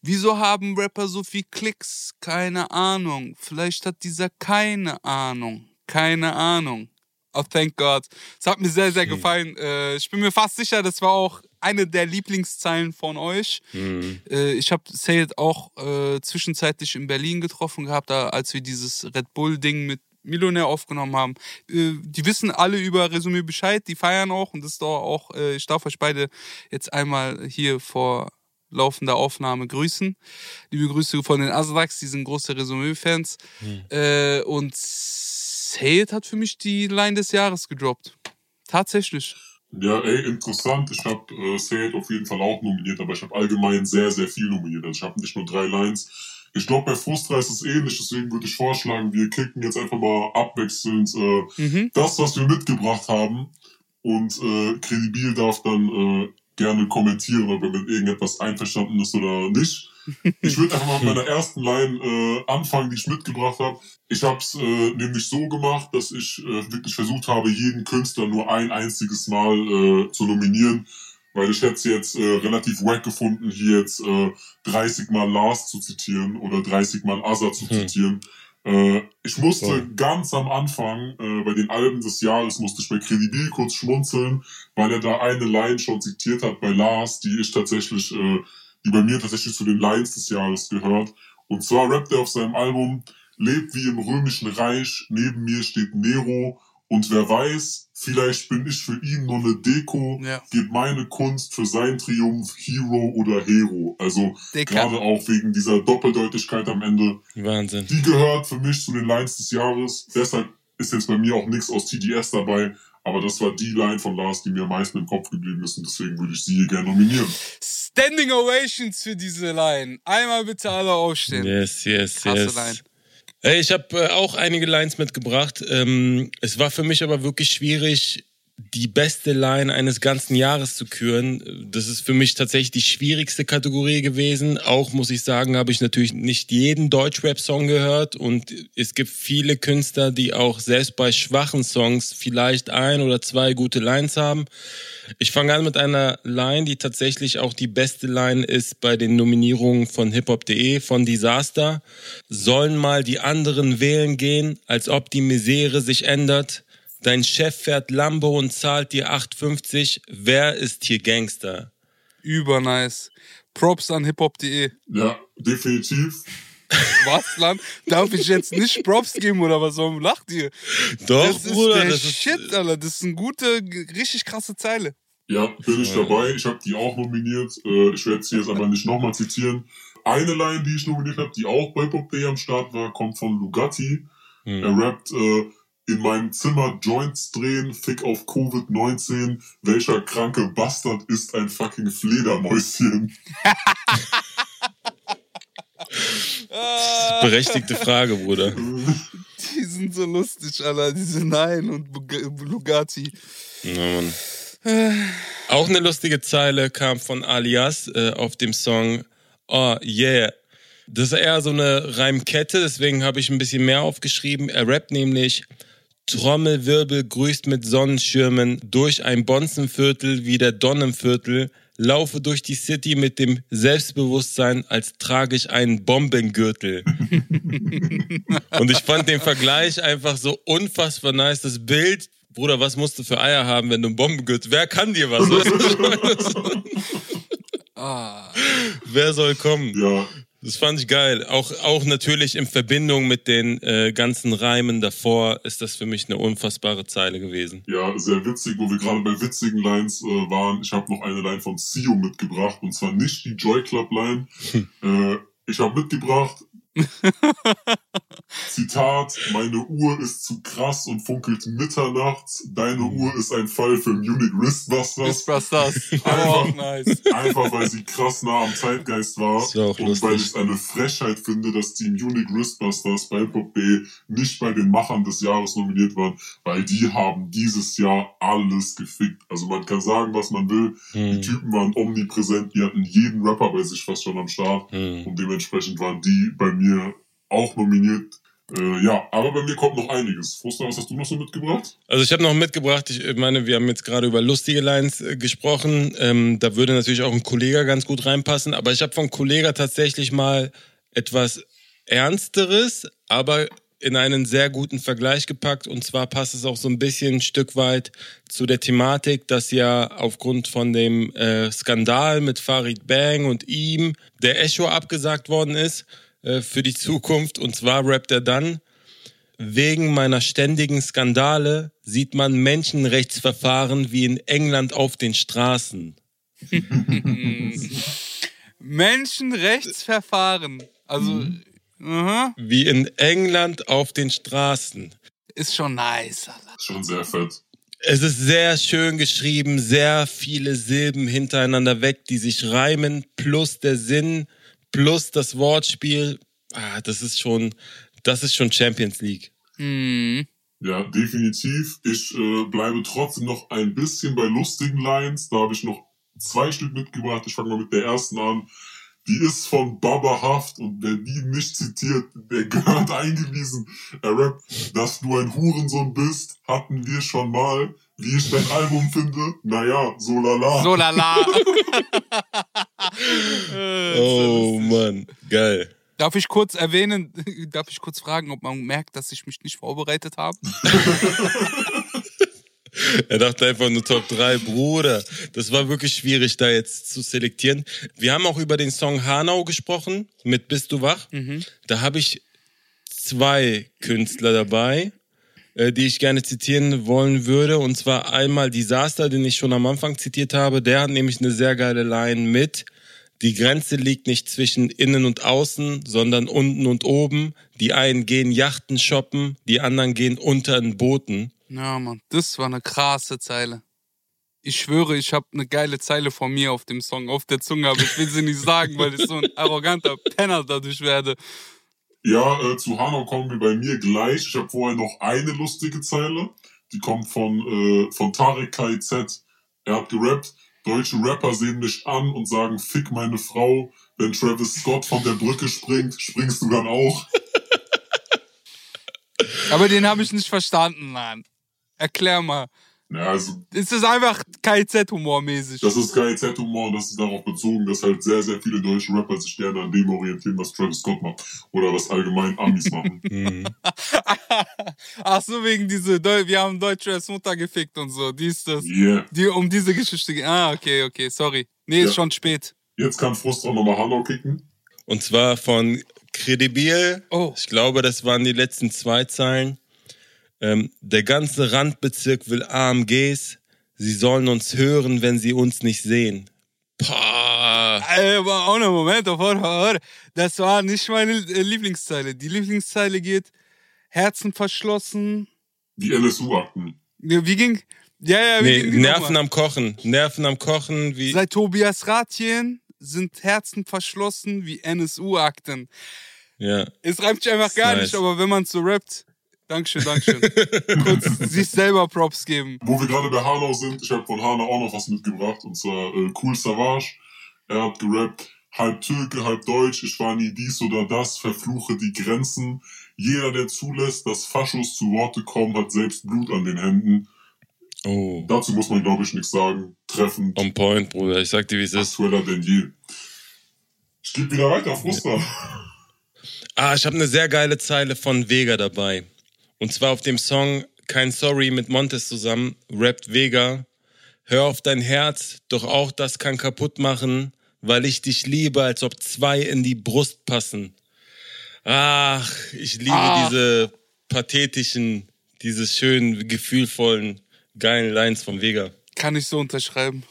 wieso haben Rapper so viel Klicks? Keine Ahnung. Vielleicht hat dieser keine Ahnung. Keine Ahnung. Oh, thank God. Es hat mir sehr, sehr Hm. gefallen. Äh, ich bin mir fast sicher, das war auch eine der Lieblingszeilen von euch. Mhm. Äh, ich habe Sayed auch äh, zwischenzeitlich in Berlin getroffen gehabt, da, als wir dieses Red Bull-Ding mit Millionär aufgenommen haben. Äh, die wissen alle über Resümee Bescheid, die feiern auch und das ist doch auch, äh, ich darf euch beide jetzt einmal hier vor laufender Aufnahme grüßen. Liebe Grüße von den Azrax, die sind große Resümee-Fans. Äh, und Sayed hat für mich die Line des Jahres gedroppt. Tatsächlich. Ja, ey, interessant. Ich habe äh, Sayed auf jeden Fall auch nominiert, aber ich habe allgemein sehr, sehr viel nominiert. Also ich habe nicht nur drei Lines. Ich glaube, bei Frustra ist es ähnlich, deswegen würde ich vorschlagen, wir kicken jetzt einfach mal abwechselnd äh, Mhm. das, was wir mitgebracht haben. Und äh, Credibil darf dann äh, gerne kommentieren, ob er mit irgendetwas einverstanden ist oder nicht. <laughs> Ich würde einfach mal mit meiner ersten Line äh, anfangen, die ich mitgebracht habe. Ich habe es äh, nämlich so gemacht, dass ich äh, wirklich versucht habe, jeden Künstler nur ein einziges Mal äh, zu nominieren, weil ich hätte es jetzt äh, relativ wack gefunden, hier jetzt äh, 30 Mal Lars zu zitieren oder 30 Mal Asa zu Hm. zitieren. Äh, ich musste Voll. ganz am Anfang, äh, bei den Alben des Jahres, musste ich bei Credibil kurz schmunzeln, weil er da eine Line schon zitiert hat bei Lars, die ich tatsächlich, äh, die bei mir tatsächlich zu den Lines des Jahres gehört. Und zwar rappt er auf seinem Album, lebt wie im römischen Reich, neben mir steht Nero und wer weiß, vielleicht bin ich für ihn nur eine Deko, Ja. gib meine Kunst für seinen Triumph Hero oder Hero. Also gerade auch wegen dieser Doppeldeutigkeit am Ende. Wahnsinn. Die gehört für mich zu den Lines des Jahres. Deshalb ist jetzt bei mir auch nichts aus TDS dabei. Aber das war die Line von Lars, die mir am meisten im Kopf geblieben ist. Und deswegen würde ich sie hier gerne nominieren. Standing Ovations für diese Line. Einmal bitte alle aufstehen. Yes, yes, Krasse yes. Line. Hey, ich habe äh, auch einige Lines mitgebracht. Ähm, es war für mich aber wirklich schwierig, die beste Line eines ganzen Jahres zu küren. Das ist für mich tatsächlich die schwierigste Kategorie gewesen. Auch muss ich sagen, habe ich natürlich nicht jeden Deutschrap-Song gehört und es gibt viele Künstler, die auch selbst bei schwachen Songs vielleicht ein oder zwei gute Lines haben. Ich fange an mit einer Line, die tatsächlich auch die beste Line ist bei den Nominierungen von hiphop.de von Disaster. Sollen mal die anderen wählen gehen, als ob die Misere sich ändert. Dein Chef fährt Lambo und zahlt dir 8,50. Wer ist hier Gangster? Übernice. Props an hiphop.de. Ja, definitiv. Was, Land? Darf ich jetzt nicht Props geben oder was? Warum lacht ihr? Doch, das ist Bruder, der das ist Shit, Alter. Das ist eine gute, richtig krasse Zeile. Ja, bin ich dabei. Ich habe die auch nominiert. Äh, ich werde sie jetzt aber nicht nochmal zitieren. Eine Line, die ich nominiert habe, die auch bei Pop Day am Start war, kommt von Lugatti. Hm. Er rappt äh, in meinem Zimmer Joints drehen, Fick auf Covid-19. Welcher kranke Bastard ist ein fucking Fledermäuschen? <laughs> Berechtigte Frage, Bruder. die sind so lustig, Alter. Diese Nein und Bug- Lugatti. Ja, Mann. Auch eine lustige Zeile kam von Alias äh, auf dem Song Oh yeah. Das ist eher so eine Reimkette, deswegen habe ich ein bisschen mehr aufgeschrieben. Er rappt nämlich Trommelwirbel grüßt mit Sonnenschirmen durch ein Bonzenviertel wie der Don im Viertel. Laufe durch die City mit dem Selbstbewusstsein, als trage ich einen Bombengürtel. <laughs> Und ich fand den Vergleich einfach so unfassbar nice. Das Bild, Bruder, was musst du für Eier haben, wenn du einen Bombengürtel... Wer kann dir was? <laughs> Ah. Wer soll kommen? Ja, Das fand ich geil. Auch, auch natürlich in Verbindung mit den äh, ganzen Reimen davor ist das für mich eine unfassbare Zeile gewesen. ja, sehr witzig, wo wir gerade bei witzigen Lines äh, waren. Ich habe noch eine Line von Sio mitgebracht und zwar nicht die Joy Club Line. äh, ich habe mitgebracht. <laughs> Zitat, meine Uhr ist zu krass und funkelt mitternachts. Deine Uhr ist ein Fall für Munich Wristbusters. Das war's das. Oh, nice. <laughs> Einfach weil sie krass nah am Zeitgeist war. Und lustig. weil ich es eine Frechheit finde, dass die Munich Wristbusters bei Pop B nicht bei den Machern des Jahres nominiert waren, weil die haben dieses Jahr alles gefickt. Also man kann sagen, was man will. Die Hm. Typen waren omnipräsent, die hatten jeden Rapper bei sich fast schon am Start. Hm. Und dementsprechend waren die bei mir auch nominiert. Äh, ja, aber bei mir kommt noch einiges. Fuster, was hast du noch so mitgebracht? Also ich habe noch mitgebracht, ich meine, wir haben jetzt gerade über lustige Lines äh, gesprochen. Ähm, da würde natürlich auch ein Kollega ganz gut reinpassen. Aber ich habe von Kollega tatsächlich mal etwas Ernsteres, aber in einen sehr guten Vergleich gepackt. Und zwar passt es auch so ein bisschen ein Stück weit zu der Thematik, dass ja aufgrund von dem äh, Skandal mit Farid Bang und ihm der Echo abgesagt worden ist äh, für die Zukunft. Und zwar rappt er dann, wegen meiner ständigen Skandale sieht man Menschenrechtsverfahren wie in England auf den Straßen. <laughs> Menschenrechtsverfahren. Also, Mhm. aha, Wie in England auf den Straßen. ist schon nice. Alter. Schon sehr fett. Es ist sehr schön geschrieben, sehr viele Silben hintereinander weg, die sich reimen, plus der Sinn, plus das Wortspiel. Ah, das ist schon, das ist schon Champions League. Hm. Ja, definitiv. Ich äh, bleibe trotzdem noch ein bisschen bei lustigen Lines. Da habe ich noch zwei Stück mitgebracht. Ich fange mal mit der ersten an. Die ist von Baba Haft und wer die nicht zitiert, der <laughs> gehört eingewiesen. Er rappt, dass du ein Hurensohn bist, hatten wir schon mal. Wie ich dein Album finde, naja, so lala. So lala. <laughs> Oh Mann, geil. Darf ich kurz erwähnen, <laughs> darf ich kurz fragen, ob man merkt, dass ich mich nicht vorbereitet habe? <laughs> Er dachte einfach nur Top 3, Bruder. Das war wirklich schwierig, da jetzt zu selektieren. Wir haben auch über den Song Hanau gesprochen, mit Bist du wach? Da habe ich zwei Künstler dabei, äh, die ich gerne zitieren wollen würde. Und zwar einmal Disaster, den ich schon am Anfang zitiert habe. Der hat nämlich eine sehr geile Line mit. Die Grenze liegt nicht zwischen innen und außen, sondern unten und oben. Die einen gehen Yachten shoppen, die anderen gehen unter in Booten. Ja, Mann, das war eine krasse Zeile. Ich schwöre, ich habe eine geile Zeile von mir auf dem Song, auf der Zunge, aber ich will sie nicht sagen, weil ich so ein arroganter Penner dadurch werde. Ja, äh, zu Hanau kommen wir bei mir gleich. Ich habe vorher noch eine lustige Zeile. Die kommt von, äh, von Tarek KIZ. Er hat gerappt, deutsche Rapper sehen mich an und sagen, fick meine Frau. Wenn Travis Scott von der Brücke springt, springst du dann auch. <laughs> Aber den habe ich nicht verstanden, Mann. Erklär mal. Ja, also Ist das einfach KZ-Humor-mäßig? das ist KIZ-Humor und das ist darauf bezogen, dass halt sehr, sehr viele deutsche Rapper sich gerne an dem orientieren, was Travis Scott macht. Oder was allgemein Amis machen. <laughs> Mhm. <laughs> Ach so, wegen diese, Deu wir haben deutsche als Mutter gefickt und so. Die ist das. Yeah. Die um diese Geschichte geht. Ah, okay, okay, sorry. Nee, ist Ja. schon spät. Jetzt kann Frust auch nochmal Hanau kicken. Und zwar von Credibil. Oh. Ich glaube, das waren die letzten zwei Zeilen. Ähm, der ganze Randbezirk will AMGs. Sie sollen uns hören, wenn sie uns nicht sehen. Pah. Äh, Aber auch noch Moment. Das war nicht meine äh, Lieblingszeile. Die Lieblingszeile geht Herzen verschlossen. Die NSU-Akten. Ja, Wie ging? Ja, ja, wie Nee, ging die Nerven am Kochen. Nerven am Kochen, wie. Seit Tobias Ratchen sind Herzen verschlossen wie NSU-Akten. Ja. Es reimt sich einfach gar Nice. nicht, aber wenn man so rappt, Dankeschön, Dankeschön. Kurz <laughs> sich selber Props geben. Wo wir gerade bei Hanau sind, ich habe von Hanau auch noch was mitgebracht. Und zwar äh, Cool Savage. Er hat gerappt, halb Türke, halb Deutsch. Ich war nie dies oder das, verfluche die Grenzen. Jeder, der zulässt, dass Faschos zu Worte kommen, hat selbst Blut an den Händen. Oh. Dazu muss man, glaube ich, nichts sagen. Treffend, On point, Bruder. Ich sag dir, wie es ist. aktueller denn je. Ich gebe wieder weiter, Fruster. Ah, ich habe eine sehr geile Zeile von Vega dabei. Und zwar auf dem Song Kein Sorry mit Montes zusammen rappt Vega. Hör auf dein Herz, doch auch das kann kaputt machen, weil ich dich liebe, als ob zwei in die Brust passen. Ach, ich liebe Ach. diese pathetischen, diese schönen, gefühlvollen, geilen Lines von Vega. Kann ich so unterschreiben.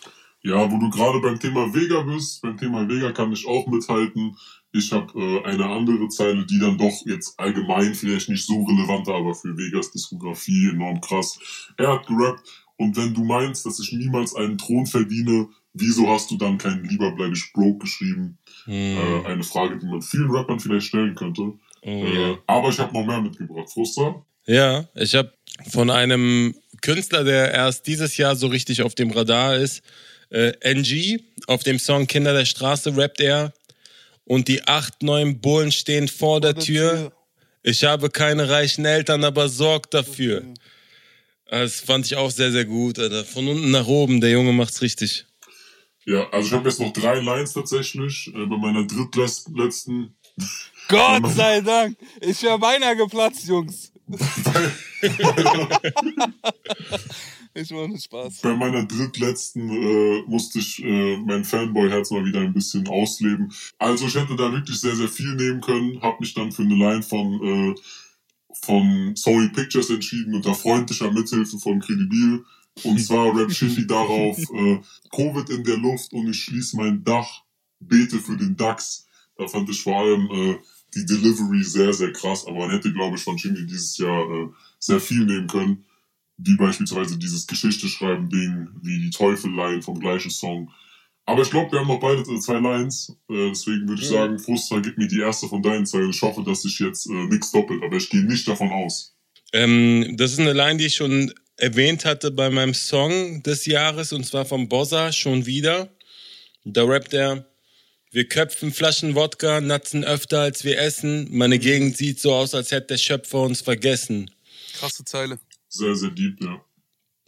Ja, wo du gerade beim Thema Vega bist, beim Thema Vega kann ich auch mithalten. Ich habe äh, eine andere Zeile, die dann doch jetzt allgemein vielleicht nicht so relevant, aber für Vegas Diskografie enorm krass. Er hat gerappt, und wenn du meinst, dass ich niemals einen Thron verdiene, wieso hast du dann kein Lieber bleib ich broke geschrieben? Hm. Äh, eine Frage, die man vielen Rappern vielleicht stellen könnte. Oh, äh, ja. Aber ich habe noch mehr mitgebracht. Fruster? Ja, ich habe von einem Künstler, der erst dieses Jahr so richtig auf dem Radar ist, äh, NG, auf dem Song Kinder der Straße rappt er. Und die acht neuen Bullen stehen vor der, der Tür. Tür. Ich habe keine reichen Eltern, aber sorgt dafür. Das fand ich auch sehr, sehr gut, Alter. Von unten nach oben, der Junge macht's richtig. Ja, also ich habe jetzt noch drei Lines tatsächlich. Äh, bei meiner drittletzten. Gott <laughs> sei Dank. Ich wäre beinahe geplatzt, Jungs. <laughs> ich mache nur Spaß. Bei meiner drittletzten äh, musste ich äh, mein Fanboy-Herz mal wieder ein bisschen ausleben. Also ich hätte da wirklich sehr, sehr viel nehmen können. Hab mich dann für eine Line von, äh, von Sony Pictures entschieden unter freundlicher Mithilfe von Credibil. Und zwar rappt Shindy <laughs> darauf, äh, Covid in der Luft und ich schließe mein Dach, bete für den DAX. Da fand ich vor allem äh, die Delivery sehr, sehr krass. Aber man hätte, glaube ich, von Shindy dieses Jahr äh, sehr viel nehmen können. Wie beispielsweise dieses Geschichte-Schreiben-Ding, wie die Teufel-Line vom gleichen Song. Aber ich glaube, wir haben noch beide zwei Lines. Äh, deswegen würde ich sagen, Frustra, gib mir die erste von deinen Zeilen. Ich hoffe, dass sich jetzt äh, nichts doppelt, aber ich gehe nicht davon aus. Ähm, das ist eine Line, die ich schon erwähnt hatte bei meinem Song des Jahres, und zwar vom Bossa, schon wieder. Da rappt er, wir köpfen Flaschen Wodka, natzen öfter als wir essen. Meine Gegend sieht so aus, als hätte der Schöpfer uns vergessen. Krasse Zeile. Sehr, sehr deep, ja.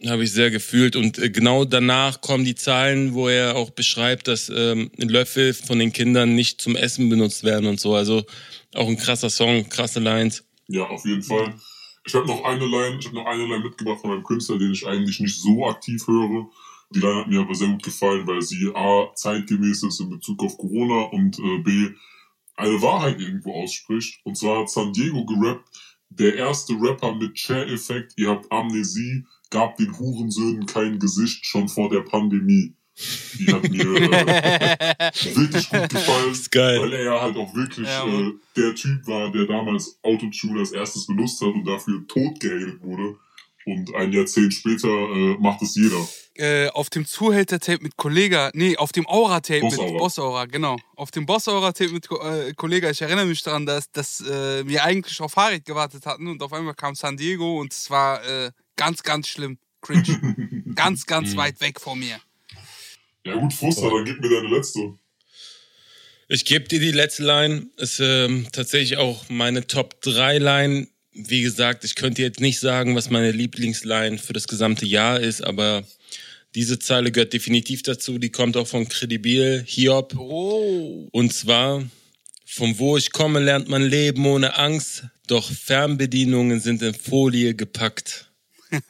Habe ich sehr gefühlt. Und äh, genau danach kommen die Zahlen, wo er auch beschreibt, dass ähm, Löffel von den Kindern nicht zum Essen benutzt werden und so. Also auch ein krasser Song, krasse Lines. Ja, auf jeden Fall. Ich habe noch eine Line, ich habe noch eine Line mitgebracht von einem Künstler, den ich eigentlich nicht so aktiv höre. Die Line hat mir aber sehr gut gefallen, weil sie A, zeitgemäß ist in Bezug auf Corona und äh, B, eine Wahrheit irgendwo ausspricht. Und zwar hat San Diego gerappt, der erste Rapper mit Chair-Effekt, ihr habt Amnesie, gab den Hurensöhnen kein Gesicht schon vor der Pandemie. Die hat mir äh, <laughs> wirklich gut gefallen, weil er ja halt auch wirklich Ja, äh, der Typ war, der damals Autotune als erstes benutzt hat und dafür tot gehatet wurde. Und ein Jahrzehnt später äh, macht es jeder. Äh, auf dem Zuhälter-Tape mit Kollega, nee, auf dem Aura-Tape mit Boss-Aura. Genau. Auf dem Boss-Aura-Tape mit äh, Kollega, ich erinnere mich daran, dass, dass äh, wir eigentlich auf Farid gewartet hatten und auf einmal kam San Diego und es war äh, ganz, ganz schlimm. Cringe. <laughs> ganz, ganz weit weg von mir. Ja gut, Fuster, dann gib mir deine letzte. Ich gebe dir die letzte Line. Ist ähm, tatsächlich auch meine Top 3 Line. Wie gesagt, ich könnte jetzt nicht sagen, was meine Lieblingsline für das gesamte Jahr ist, aber diese Zeile gehört definitiv dazu. Die kommt auch von Credibil, Hiob. Oh. Und zwar, von wo ich komme, lernt man leben ohne Angst, doch Fernbedienungen sind in Folie gepackt. <laughs>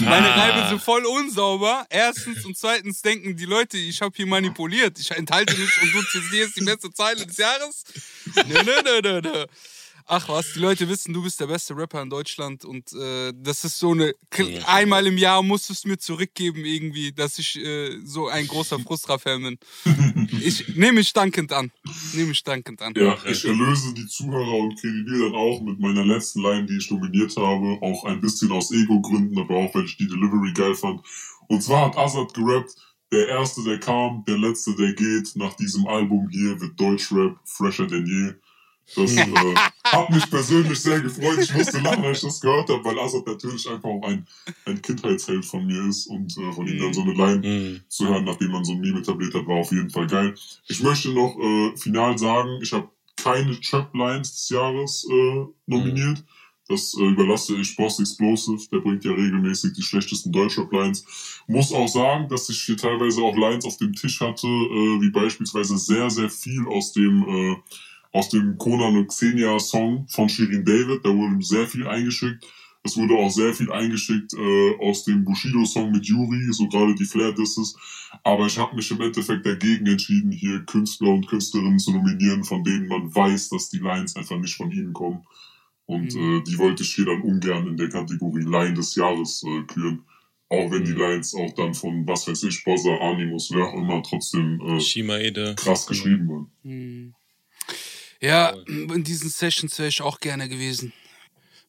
Meine Reibe sind voll unsauber. Erstens und zweitens denken die Leute, ich habe hier manipuliert. Ich enthalte mich und du zitierst die beste Zeile des Jahres. Nö, nö, nö, nö, nö. Ach was, die Leute wissen, du bist der beste Rapper in Deutschland und äh, das ist so eine einmal im Jahr musst du es mir zurückgeben irgendwie, dass ich äh, so ein großer <laughs> Frustra-Fan bin. Ich nehme mich dankend an, nehme mich dankend an. Ja, ich erlöse die Zuhörer und Credibil dann auch mit meiner letzten Line, die ich dominiert habe. Auch ein bisschen aus Ego-Gründen, aber auch, weil ich die Delivery geil fand. Und zwar hat Azad gerappt, der Erste, der kam, der Letzte, der geht. Nach diesem Album hier wird Deutschrap fresher denn je. Das <laughs> äh, hat mich persönlich sehr gefreut. Ich musste lachen, als ich das gehört habe, weil Azad natürlich einfach auch ein, ein Kindheitsheld von mir ist. Und äh, von ihm dann so eine Line Mhm. zu hören, nachdem man so ein Meme etabliert hat, war auf jeden Fall geil. Ich möchte noch äh, final sagen, ich habe keine Trap-Lines des Jahres äh, nominiert. Das äh, überlasse ich Boss Explosive, der bringt ja regelmäßig die schlechtesten Deutschrap-Lines. Muss auch sagen, dass ich hier teilweise auch Lines auf dem Tisch hatte, äh, wie beispielsweise sehr, sehr viel aus dem äh, aus dem Conan und Xenia Song von Shirin David. Da wurde sehr viel eingeschickt. Es wurde auch sehr viel eingeschickt äh, aus dem Bushido-Song mit Yuri, so gerade die Flair-Disses. Aber ich habe mich im Endeffekt dagegen entschieden, hier Künstler und Künstlerinnen zu nominieren, von denen man weiß, dass die Lines einfach nicht von ihnen kommen. Und äh, die wollte ich hier dann ungern in der Kategorie Line des Jahres äh, küren. Auch wenn die Lines auch dann von, was weiß ich, Bossa, Animus, wer auch immer, trotzdem äh, krass geschrieben waren. Hm. Ja, <clears throat> in diesen Sessions wäre ich auch gerne gewesen.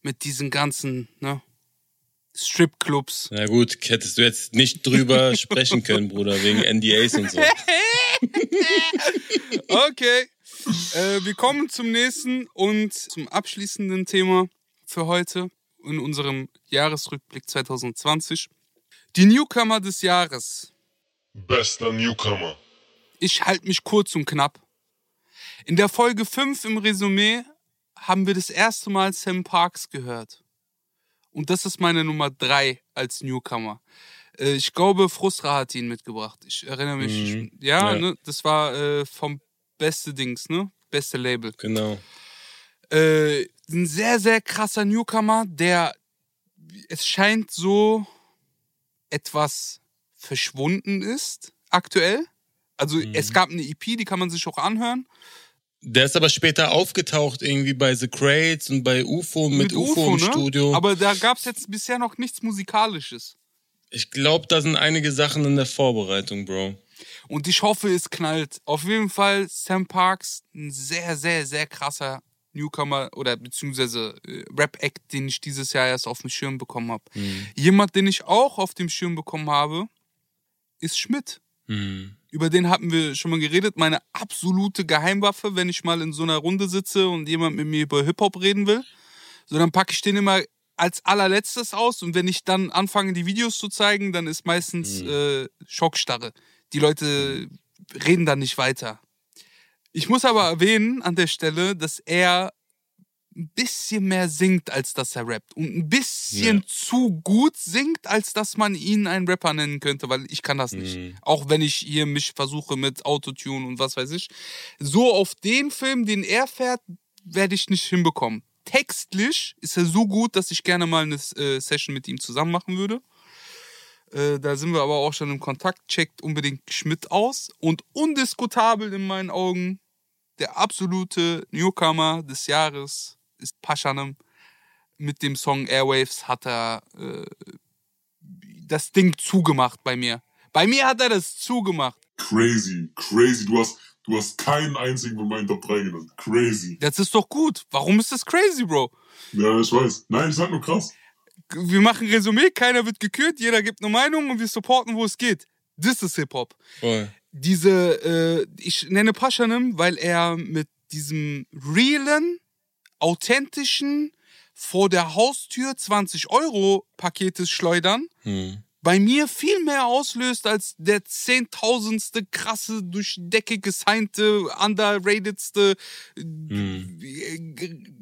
Mit diesen ganzen, ne? Stripclubs. Na gut, hättest du jetzt nicht drüber <laughs> sprechen können, Bruder, wegen NDAs und so. <laughs> Okay. äh, wir kommen zum nächsten und zum abschließenden Thema für heute in unserem Jahresrückblick 2020. Die Newcomer des Jahres. Bester Newcomer. Ich halte mich kurz und knapp. In der Folge 5 im Resümee haben wir das erste Mal Sam Parks gehört. Und das ist meine Nummer drei als Newcomer. Äh, ich glaube, Frustra hat ihn mitgebracht. Ich erinnere mich. Mhm. Ja, Ja. Ne, das war äh, vom Beste Dings, ne? Beste Label. Genau. Äh, ein sehr, sehr krasser Newcomer, der es scheint so etwas verschwunden ist aktuell. Also Mhm. es gab eine EP, die kann man sich auch anhören. Der ist aber später aufgetaucht, irgendwie bei The Crates und bei UFO mit, UFO, im ne? Studio. Aber da gab es jetzt bisher noch nichts Musikalisches. ich glaube, da sind einige Sachen in der Vorbereitung, Bro. Und ich hoffe, es knallt. Auf jeden Fall Sam Parks, ein sehr, sehr, sehr krasser Newcomer oder beziehungsweise äh, Rap-Act, den ich dieses Jahr erst auf dem Schirm bekommen habe. Mhm. Jemand, den ich auch auf dem Schirm bekommen habe, ist Schmidt. Mhm. Über den hatten wir schon mal geredet. Meine absolute Geheimwaffe, wenn ich mal in so einer Runde sitze und jemand mit mir über Hip-Hop reden will. So, dann packe ich den immer als allerletztes aus und wenn ich dann anfange, die Videos zu zeigen, dann ist meistens äh, Schockstarre. Die Leute reden dann nicht weiter. Ich muss aber erwähnen an der Stelle, dass er ein bisschen mehr singt, als dass er rappt. Und ein bisschen Ja. zu gut singt, als dass man ihn einen Rapper nennen könnte, weil ich kann das nicht. Mhm. Auch wenn ich hier mich versuche mit Autotune und was weiß ich. So auf den Film, den er fährt, werde ich nicht hinbekommen. Textlich ist er so gut, dass ich gerne mal eine äh, Session mit ihm zusammen machen würde. Äh, da sind wir aber auch schon im Kontakt. Checkt unbedingt Schmidt aus. Und undiskutabel in meinen Augen, der absolute Newcomer des Jahres ist Paschanem. Mit dem Song Airwaves hat er äh, das Ding zugemacht bei mir. Bei mir hat er das zugemacht. Crazy, crazy. Du hast, du hast keinen einzigen von meinen Top 3 genannt. Crazy. Das ist doch gut. Warum ist das crazy, Bro? Ja, ich weiß. Nein, ich sag nur krass. Wir machen Resümee, keiner wird gekürt, jeder gibt eine Meinung und wir supporten, wo es geht. Das ist Hip-Hop. Diese, äh, ich nenne Paschanim, weil er mit diesem realen, authentischen, vor der Haustür 20 Euro Paketes schleudern, Mhm. bei mir viel mehr auslöst als der zehntausendste krasse, durch Decke gesignte, underratedste, Mhm. äh,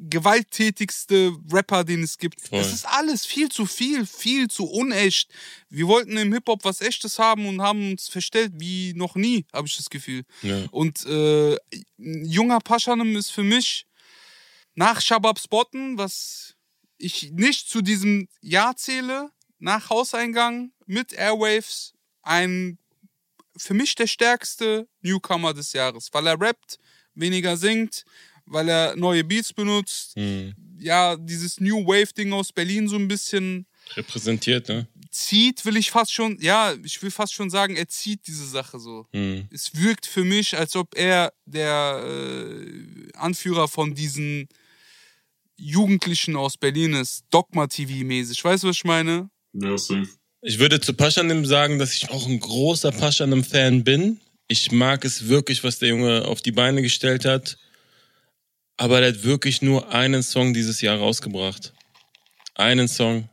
gewalttätigste Rapper, den es gibt. Voll. Das ist alles viel zu viel, viel zu unecht. Wir wollten im Hip-Hop was Echtes haben und haben uns verstellt wie noch nie, habe ich das Gefühl. Ja. Und äh, junger Paschanem ist für mich nach Shabab Spotten, was ich nicht zu diesem Jahr zähle, nach Hauseingang mit Airwaves, ein für mich der stärkste Newcomer des Jahres, weil er rappt, weniger singt, weil er neue Beats benutzt, Mhm. ja, dieses New Wave Ding aus Berlin so ein bisschen Repräsentiert, ne? zieht, will ich fast schon, ja, ich will fast schon sagen, er zieht diese Sache so Mhm. es wirkt für mich, als ob er der äh, Anführer von diesen Jugendlichen aus Berlin ist, Dogma-TV-mäßig. Weißt du, was ich meine? Ja, safe. Ich würde zu Paschanim sagen, dass ich auch ein großer Paschanim-Fan bin. Ich mag es wirklich, was der Junge auf die Beine gestellt hat. Aber der hat wirklich nur einen Song dieses Jahr rausgebracht. Einen Song.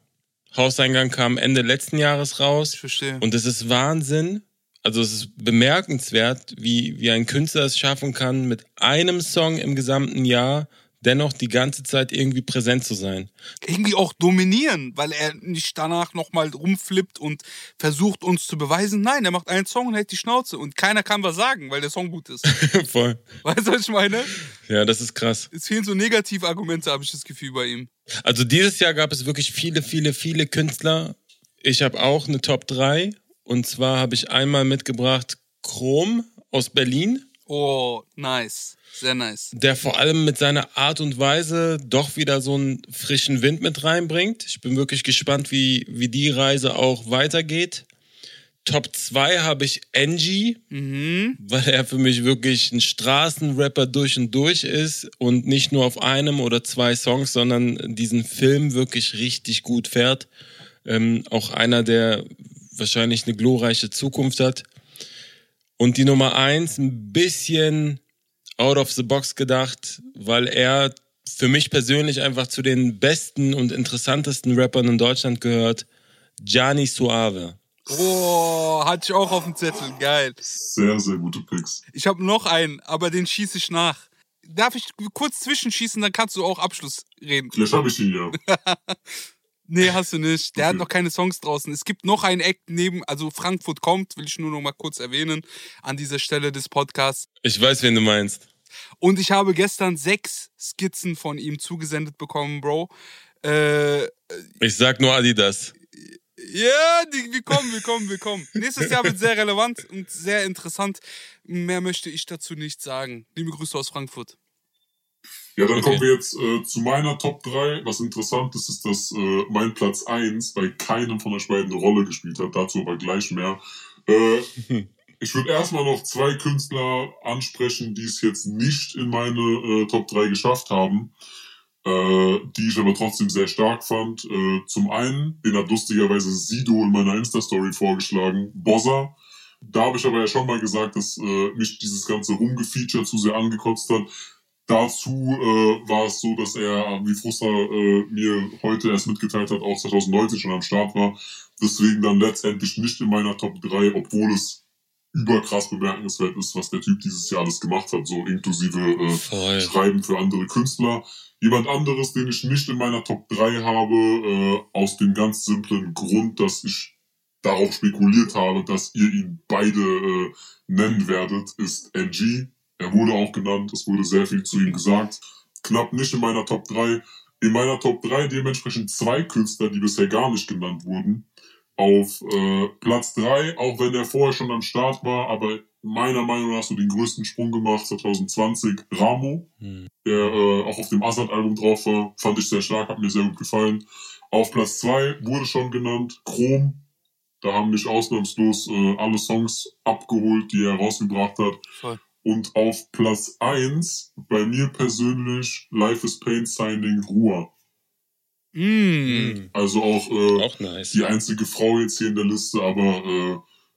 Hauseingang kam Ende letzten Jahres raus. Ich verstehe. Und es ist Wahnsinn. Also es ist bemerkenswert, wie, wie ein Künstler es schaffen kann, mit einem Song im gesamten Jahr dennoch die ganze Zeit irgendwie präsent zu sein. Irgendwie auch dominieren, weil er nicht danach nochmal rumflippt und versucht uns zu beweisen. Nein, er macht einen Song und hält die Schnauze und keiner kann was sagen, weil der Song gut ist. <laughs> Voll. weißt du, was ich meine? Ja, das ist krass. Es fehlen so Negativargumente, habe ich das Gefühl bei ihm. Also dieses Jahr gab es wirklich viele, viele, viele Künstler. Ich habe auch eine Top 3. Und zwar habe ich einmal mitgebracht Chrom aus Berlin, Oh, nice. Sehr nice. der vor allem mit seiner Art und Weise doch wieder so einen frischen Wind mit reinbringt. Ich bin wirklich gespannt, wie, wie die Reise auch weitergeht. Top 2 habe ich Angie, Mhm. weil er für mich wirklich ein Straßenrapper durch und durch ist und nicht nur auf einem oder zwei Songs, sondern diesen Film wirklich richtig gut fährt. Ähm, auch einer, der wahrscheinlich eine glorreiche Zukunft hat. Und die Nummer eins, ein bisschen out of the box gedacht, weil er für mich persönlich einfach zu den besten und interessantesten Rappern in Deutschland gehört. Gianni Suave. Oh, hatte ich auch auf dem Zettel. Geil. Sehr, sehr gute Picks. Ich habe noch einen, aber den schieße ich nach. darf ich kurz zwischenschießen, dann kannst du auch Abschluss reden. Vielleicht habe ich ihn ja. <laughs> Nee, hast du nicht. Der hat noch keine Songs draußen. Es gibt noch einen Act neben, also Frankfurt kommt, will ich nur noch mal kurz erwähnen an dieser Stelle des Podcasts. Ich weiß, wen du meinst. Und ich habe gestern sechs Skizzen von ihm zugesendet bekommen, Bro. Äh, Ich sag nur Adidas. ja, die, wir kommen, wir kommen, wir kommen. Nächstes Jahr wird sehr relevant und sehr interessant. Mehr möchte ich dazu nicht sagen. Liebe Grüße aus Frankfurt. Ja, dann Okay. kommen wir jetzt äh, zu meiner Top 3. Was interessant ist, ist, dass äh, mein Platz 1 bei keinem von euch beiden eine Rolle gespielt hat. Dazu aber gleich mehr. Äh, <laughs> ich würde erstmal noch zwei Künstler ansprechen, die es jetzt nicht in meine äh, Top 3 geschafft haben, äh, die ich aber trotzdem sehr stark fand. Äh, zum einen, den hat lustigerweise Sido in meiner Insta-Story vorgeschlagen, Bossa. Da habe ich aber ja schon mal gesagt, dass mich dieses ganze Rumgefeature zu sehr angekotzt hat. Dazu äh, war es so, dass er, wie Frustra äh, mir heute erst mitgeteilt hat, auch 2019 schon am Start war. Deswegen dann letztendlich nicht in meiner Top 3, obwohl es überkrass bemerkenswert ist, was der Typ dieses Jahr alles gemacht hat, so inklusive äh, Voll. Schreiben für andere Künstler. Jemand anderes, den ich nicht in meiner Top 3 habe, äh, aus dem ganz simplen Grund, dass ich darauf spekuliert habe, dass ihr ihn beide äh, nennen werdet, ist NG. Er wurde auch genannt, es wurde sehr viel zu ihm gesagt. Knapp nicht in meiner Top 3. In meiner Top 3 dementsprechend zwei Künstler, die bisher gar nicht genannt wurden. Auf äh, Platz 3, auch wenn er vorher schon am Start war, aber meiner Meinung nach so den größten Sprung gemacht, 2020, Ramo Hm. der äh, auch auf dem Assad-Album drauf war. Fand ich sehr stark, hat mir sehr gut gefallen. Auf Platz 2 wurde schon genannt Chrom. Da haben mich ausnahmslos äh, alle Songs abgeholt, die er rausgebracht hat. Voll. Und auf Platz 1 bei mir persönlich Life is Pain Signing Ruhr. Mm. Also auch, äh, Auch nice. die einzige Frau jetzt hier in der Liste, aber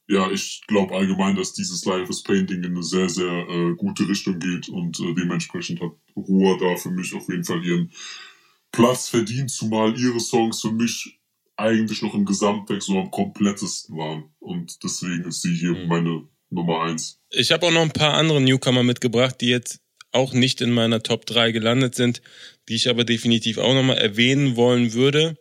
äh, ja, ich glaube allgemein, dass dieses Life is Pain Ding in eine sehr, sehr äh, gute Richtung geht und äh, dementsprechend hat Ruhr da für mich auf jeden Fall ihren Platz verdient, zumal ihre Songs für mich eigentlich noch im Gesamtwerk so am komplettesten waren und deswegen ist sie hier Mhm. meine Nummer eins. Ich habe auch noch ein paar andere Newcomer mitgebracht, die jetzt auch nicht in meiner Top 3 gelandet sind, die ich aber definitiv auch nochmal erwähnen wollen würde.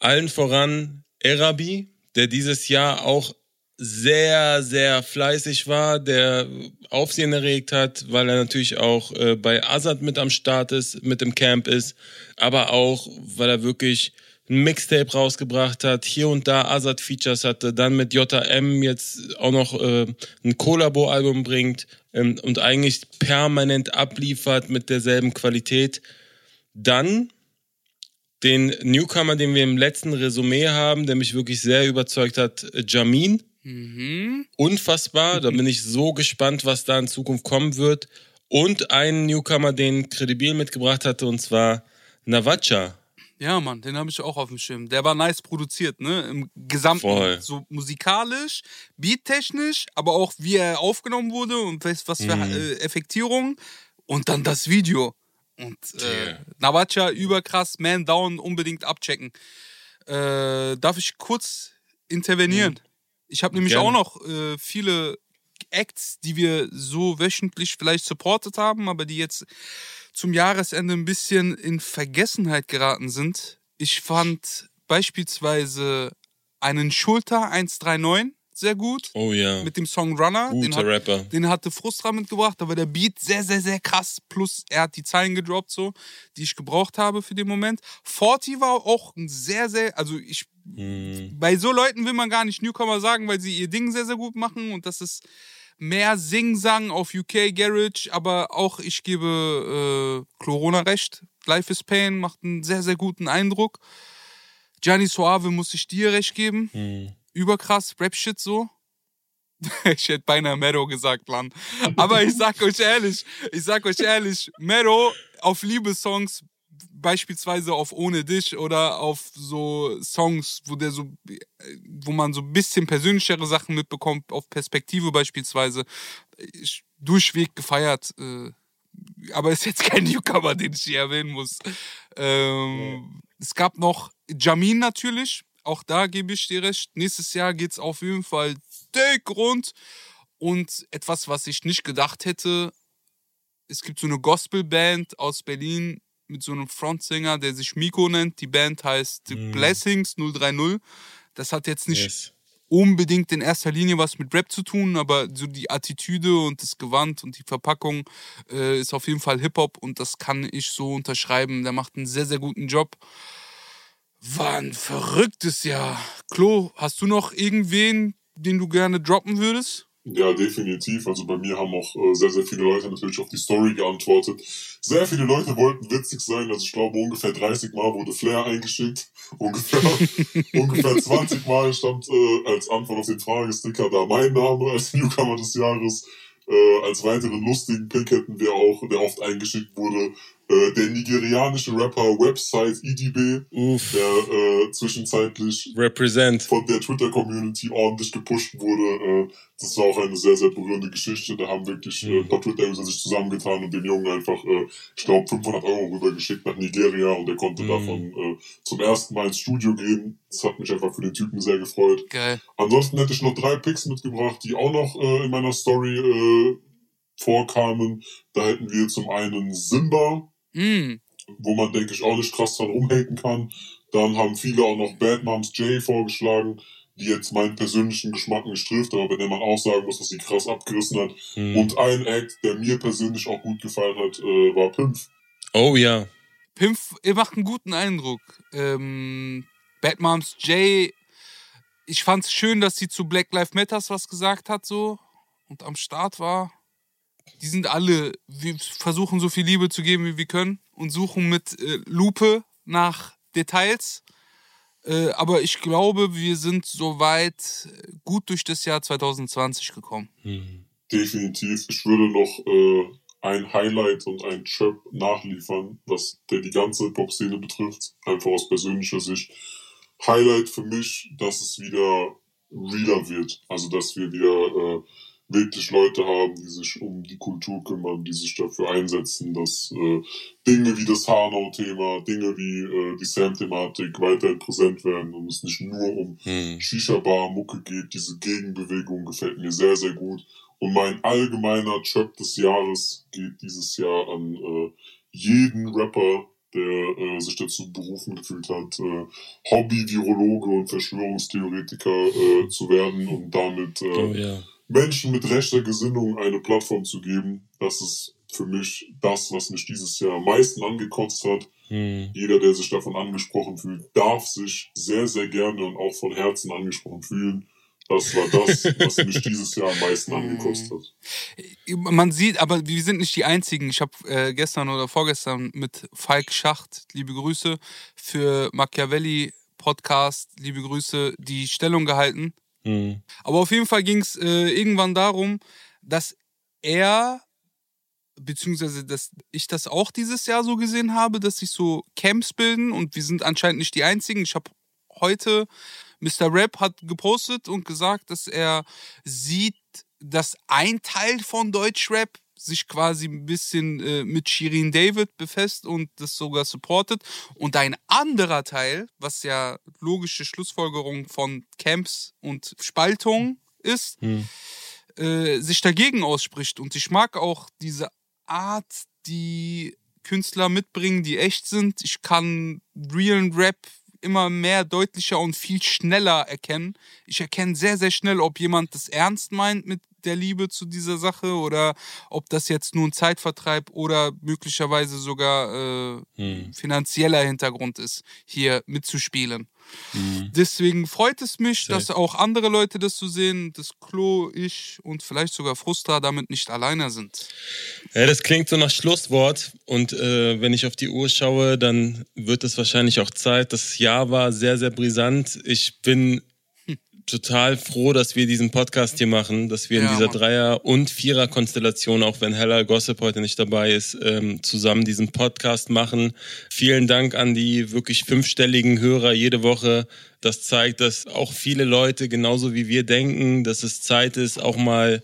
Allen voran Erabi, der dieses Jahr auch sehr, sehr fleißig war, der Aufsehen erregt hat, weil er natürlich auch äh, bei Azad mit am Start ist, mit im Camp ist, aber auch, weil er wirklich ein Mixtape rausgebracht hat, hier und da Azad-Features hatte, dann mit JM jetzt auch noch äh, ein Collabo-Album bringt ähm, und eigentlich permanent abliefert mit derselben Qualität. Dann den Newcomer, den wir im letzten Resümee haben, der mich wirklich sehr überzeugt hat, Jamin. Mhm. Unfassbar, da bin ich so gespannt, was da in Zukunft kommen wird. Und einen Newcomer, den Credibil mitgebracht hatte, und zwar Navacha. Ja, Mann, den habe ich auch auf dem Schirm. Der war nice produziert, ne? Im Gesamten. Voll. So musikalisch, beattechnisch, aber auch wie er aufgenommen wurde und was, für Mhm. äh, Effektierung. Und dann das Video. Und äh, Yeah. Navacha, überkrass, Man Down, unbedingt abchecken. Äh, darf ich kurz intervenieren? Ich habe nämlich Gerne. auch noch äh, viele Acts, die wir so wöchentlich vielleicht supportet haben, aber die jetzt zum Jahresende ein bisschen in Vergessenheit geraten sind. Ich fand beispielsweise einen Schulter 139 sehr gut Oh ja, mit dem Song Runner. Den guter hat, Rapper. den hatte Frustra mitgebracht, da war der Beat sehr, sehr, sehr krass. Plus er hat die Zeilen gedroppt, so, die ich gebraucht habe für den Moment. Forty war auch ein sehr, sehr, also ich, Hm. bei so Leuten will man gar nicht Newcomer sagen, weil sie ihr Ding sehr, sehr gut machen und das ist mehr Sing-Sang auf UK Garage, aber auch ich gebe äh, Corona recht. Life is Pain macht einen sehr, sehr guten Eindruck. Gianni Suave muss ich dir recht geben Hm. überkrass Rap-Shit so. <laughs> Ich hätte beinahe Mero gesagt, Mann. Aber ich sag euch ehrlich, ich sag euch ehrlich, Mero auf Liebessongs, beispielsweise auf Ohne dich oder auf so Songs, wo der so, wo man so ein bisschen persönlichere Sachen mitbekommt, auf Perspektive beispielsweise, ich, durchweg gefeiert. Äh, aber ist jetzt kein <laughs> Newcomer, den ich hier erwähnen muss. Ähm, Es gab noch Jamin natürlich, auch da gebe ich dir recht. Nächstes Jahr geht's auf jeden Fall dick rund. Und etwas, was ich nicht gedacht hätte, es gibt so eine Gospelband aus Berlin mit so einem Frontsänger, der sich Miko nennt. Die Band heißt The Mhm. Blessings 030. Das hat jetzt nicht Yes. unbedingt in erster Linie was mit Rap zu tun, aber so die Attitüde und das Gewand und die Verpackung äh, ist auf jeden Fall Hip-Hop und das kann ich so unterschreiben. Der macht einen sehr, sehr guten Job. War ein verrücktes Jahr. Klo, hast du noch irgendwen, den du gerne droppen würdest? Ja, definitiv. Also bei mir haben auch äh, sehr, sehr viele Leute natürlich auf die Story geantwortet. Sehr viele Leute wollten witzig sein. Also ich glaube ungefähr 30 Mal wurde Flair eingeschickt. <laughs> Ungefähr, ungefähr <laughs> 20 Mal stand äh, als Antwort auf den Fragesticker da mein Name als <laughs> Newcomer des Jahres. Äh, als weiteren lustigen Pick hätten wir auch, der oft eingeschickt wurde, äh, der nigerianische Rapper Website EDB, Uff. der äh, zwischenzeitlich Represent. von der Twitter-Community ordentlich gepusht wurde. Äh, das war auch eine sehr, sehr berührende Geschichte. Da haben wirklich äh, ein paar Twitter-User sich zusammengetan und den Jungen einfach, äh, ich glaube, 500 Euro rübergeschickt nach Nigeria und er konnte Mhm. davon zum ersten Mal ins Studio gehen. Das hat mich einfach für den Typen sehr gefreut. Geil. Ansonsten hätte ich noch drei Picks mitgebracht, die auch noch in meiner Story vorkamen. Da hätten wir zum einen Simba, Mm, wo man, denke ich, auch nicht krass dran rumhaten kann. Dann haben viele auch noch Bad Moms J vorgeschlagen, die jetzt meinen persönlichen Geschmack nicht trifft, aber bei der man auch sagen muss, dass sie krass abgerissen hat. Hm. Und ein Act, der mir persönlich auch gut gefallen hat, äh, war Pimp. Oh ja. Pimp, ihr macht einen guten Eindruck. Ähm, Bad Moms J, ich fand's schön, dass sie zu Black Lives Matters was gesagt hat, so und am Start war. Die sind alle, wir versuchen so viel Liebe zu geben, wie wir können und suchen mit äh, Lupe nach Details. Äh, aber ich glaube, wir sind soweit gut durch das Jahr 2020 gekommen. Hm. Definitiv. Ich würde noch äh, ein Highlight und ein Chirp nachliefern, was der die ganze Hip-Hop-Szene betrifft, einfach aus persönlicher Sicht. Highlight für mich, dass es wieder realer wird. Also, dass wir wieder äh, wirklich Leute haben, die sich um die Kultur kümmern, die sich dafür einsetzen, dass äh, Dinge wie das Hanau-Thema, Dinge wie äh, die Sam-Thematik weiterhin präsent werden und es nicht nur um Hm. Shisha-Bar-Mucke geht. Diese Gegenbewegung gefällt mir sehr, sehr gut. Und mein allgemeiner Trap des Jahres geht dieses Jahr an äh, jeden Rapper, der äh, sich dazu berufen gefühlt hat, äh, Hobby-Virologe und Verschwörungstheoretiker äh, zu werden und damit äh, Oh ja. Menschen mit rechter Gesinnung eine Plattform zu geben. Das ist für mich das, was mich dieses Jahr am meisten angekotzt hat. Hm. Jeder, der sich davon angesprochen fühlt, darf sich sehr, sehr gerne und auch von Herzen angesprochen fühlen. Das war das, was <laughs> mich dieses Jahr am meisten angekostet hat. Man sieht, aber wir sind nicht die Einzigen. Ich habe äh, gestern oder vorgestern mit Falk Schacht, liebe Grüße, für Machiavelli Podcast, liebe Grüße, die Stellung gehalten. Hm. Aber auf jeden Fall ging es äh, irgendwann darum, dass er, beziehungsweise dass ich das auch dieses Jahr so gesehen habe, dass sich so Camps bilden und wir sind anscheinend nicht die Einzigen. Ich habe heute, Mr. Rap hat gepostet und gesagt, dass er sieht, dass ein Teil von Deutschrap sich quasi ein bisschen äh, mit Shirin David befasst und das sogar supportet. Und ein anderer Teil, was ja logische Schlussfolgerung von Camps und Spaltung ist, Hm. äh, sich dagegen ausspricht. Und ich mag auch diese Art, die Künstler mitbringen, die echt sind. Ich kann realen Rap immer mehr deutlicher und viel schneller erkennen. Ich erkenne sehr, sehr schnell, ob jemand das ernst meint mit der Liebe zu dieser Sache oder ob das jetzt nur ein Zeitvertreib oder möglicherweise sogar äh, Hm. finanzieller Hintergrund ist, hier mitzuspielen. Hm. Deswegen freut es mich, Safe. dass auch andere Leute das so sehen, dass Klo, ich und vielleicht sogar Frustra damit nicht alleine sind. Ja, das klingt so nach Schlusswort. Und äh, wenn ich auf die Uhr schaue, dann wird es wahrscheinlich auch Zeit. Das Jahr war sehr, sehr brisant. Ich bin total froh, dass wir diesen Podcast hier machen, dass wir Ja, in dieser. Dreier- und Vierer-Konstellation, auch wenn Hella Gossip heute nicht dabei ist, ähm, zusammen diesen Podcast machen. Vielen Dank an die wirklich fünfstelligen Hörer jede Woche. Das zeigt, dass auch viele Leute genauso wie wir denken, dass es Zeit ist, auch mal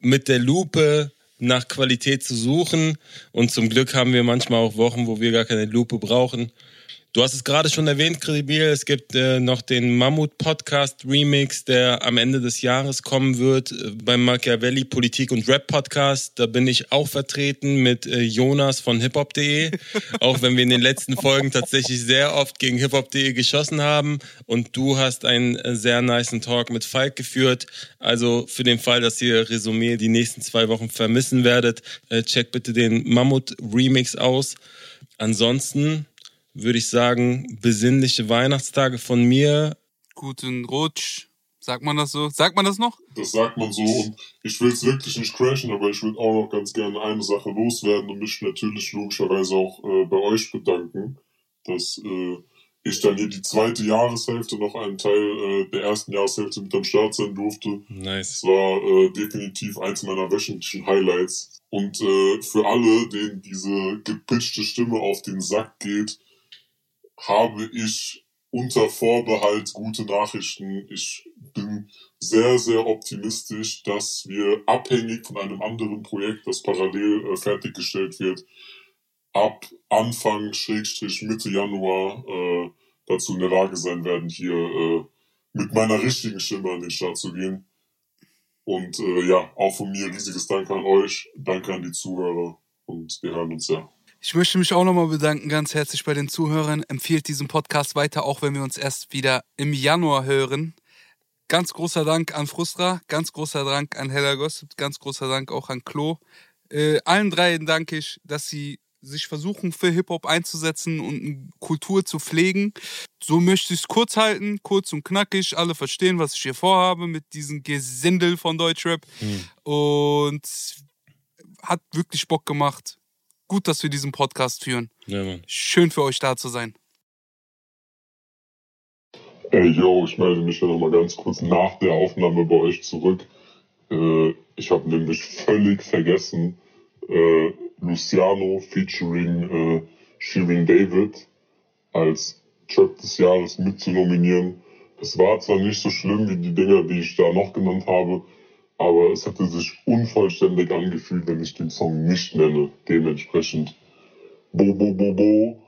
mit der Lupe nach Qualität zu suchen. Und zum Glück haben wir manchmal auch Wochen, wo wir gar keine Lupe brauchen. Du hast es gerade schon erwähnt, Credibil. Es gibt äh, noch den Mammut-Podcast-Remix, der am Ende des Jahres kommen wird äh, beim Machiavelli Politik und Rap-Podcast. Da bin ich auch vertreten mit äh, Jonas von hiphop.de. <laughs> auch wenn wir in den letzten Folgen tatsächlich sehr oft gegen hiphop.de geschossen haben. Und du hast einen äh, sehr niceen Talk mit Falk geführt. Also für den Fall, dass ihr Resümee die nächsten zwei Wochen vermissen werdet, äh, check bitte den Mammut-Remix aus. Ansonsten würde ich sagen, besinnliche Weihnachtstage von mir. Guten Rutsch. Sagt man das so? Sagt man das noch? Das sagt man so und ich will es wirklich nicht crashen, aber ich würde auch noch ganz gerne eine Sache loswerden und mich natürlich logischerweise auch äh, bei euch bedanken, dass äh, ich dann hier die zweite Jahreshälfte noch einen Teil äh, der ersten Jahreshälfte mit am Start sein durfte. Nice. Das war äh, definitiv eins meiner wöchentlichen Highlights. Und äh, für alle, denen diese gepitchte Stimme auf den Sack geht, habe ich unter Vorbehalt gute Nachrichten. Ich bin sehr, sehr optimistisch, dass wir abhängig von einem anderen Projekt, das parallel äh, fertiggestellt wird, ab Anfang, Schrägstrich, Mitte Januar äh, dazu in der Lage sein werden, hier äh, mit meiner richtigen Stimme an den Start zu gehen. Und äh, ja, auch von mir riesiges Danke an euch, danke an die Zuhörer und wir hören uns ja. Ich möchte mich auch nochmal bedanken, ganz herzlich bei den Zuhörern. Empfiehlt diesen Podcast weiter, auch wenn wir uns erst wieder im Januar hören. Ganz großer Dank an Frustra, ganz großer Dank an Helagos, ganz großer Dank auch an Klo. Äh, allen dreien danke ich, dass sie sich versuchen, für Hip-Hop einzusetzen und Kultur zu pflegen. So möchte ich es kurz halten, kurz und knackig. Alle verstehen, was ich hier vorhabe mit diesem Gesindel von Deutschrap. Hm. Und hat wirklich Bock gemacht. Gut, dass wir diesen Podcast führen. Ja, Mann. Schön für euch da zu sein. Ey, yo, ich melde mich ja nochmal ganz kurz nach der Aufnahme bei euch zurück. Äh, ich habe nämlich völlig vergessen, äh, Luciano featuring äh, Shirin David als Track des Jahres mitzunominieren. Es war zwar nicht so schlimm wie die Dinger, die ich da noch genannt habe, aber es hätte sich unvollständig angefühlt, wenn ich den Song nicht nenne. Dementsprechend Bo Bo Bo Bo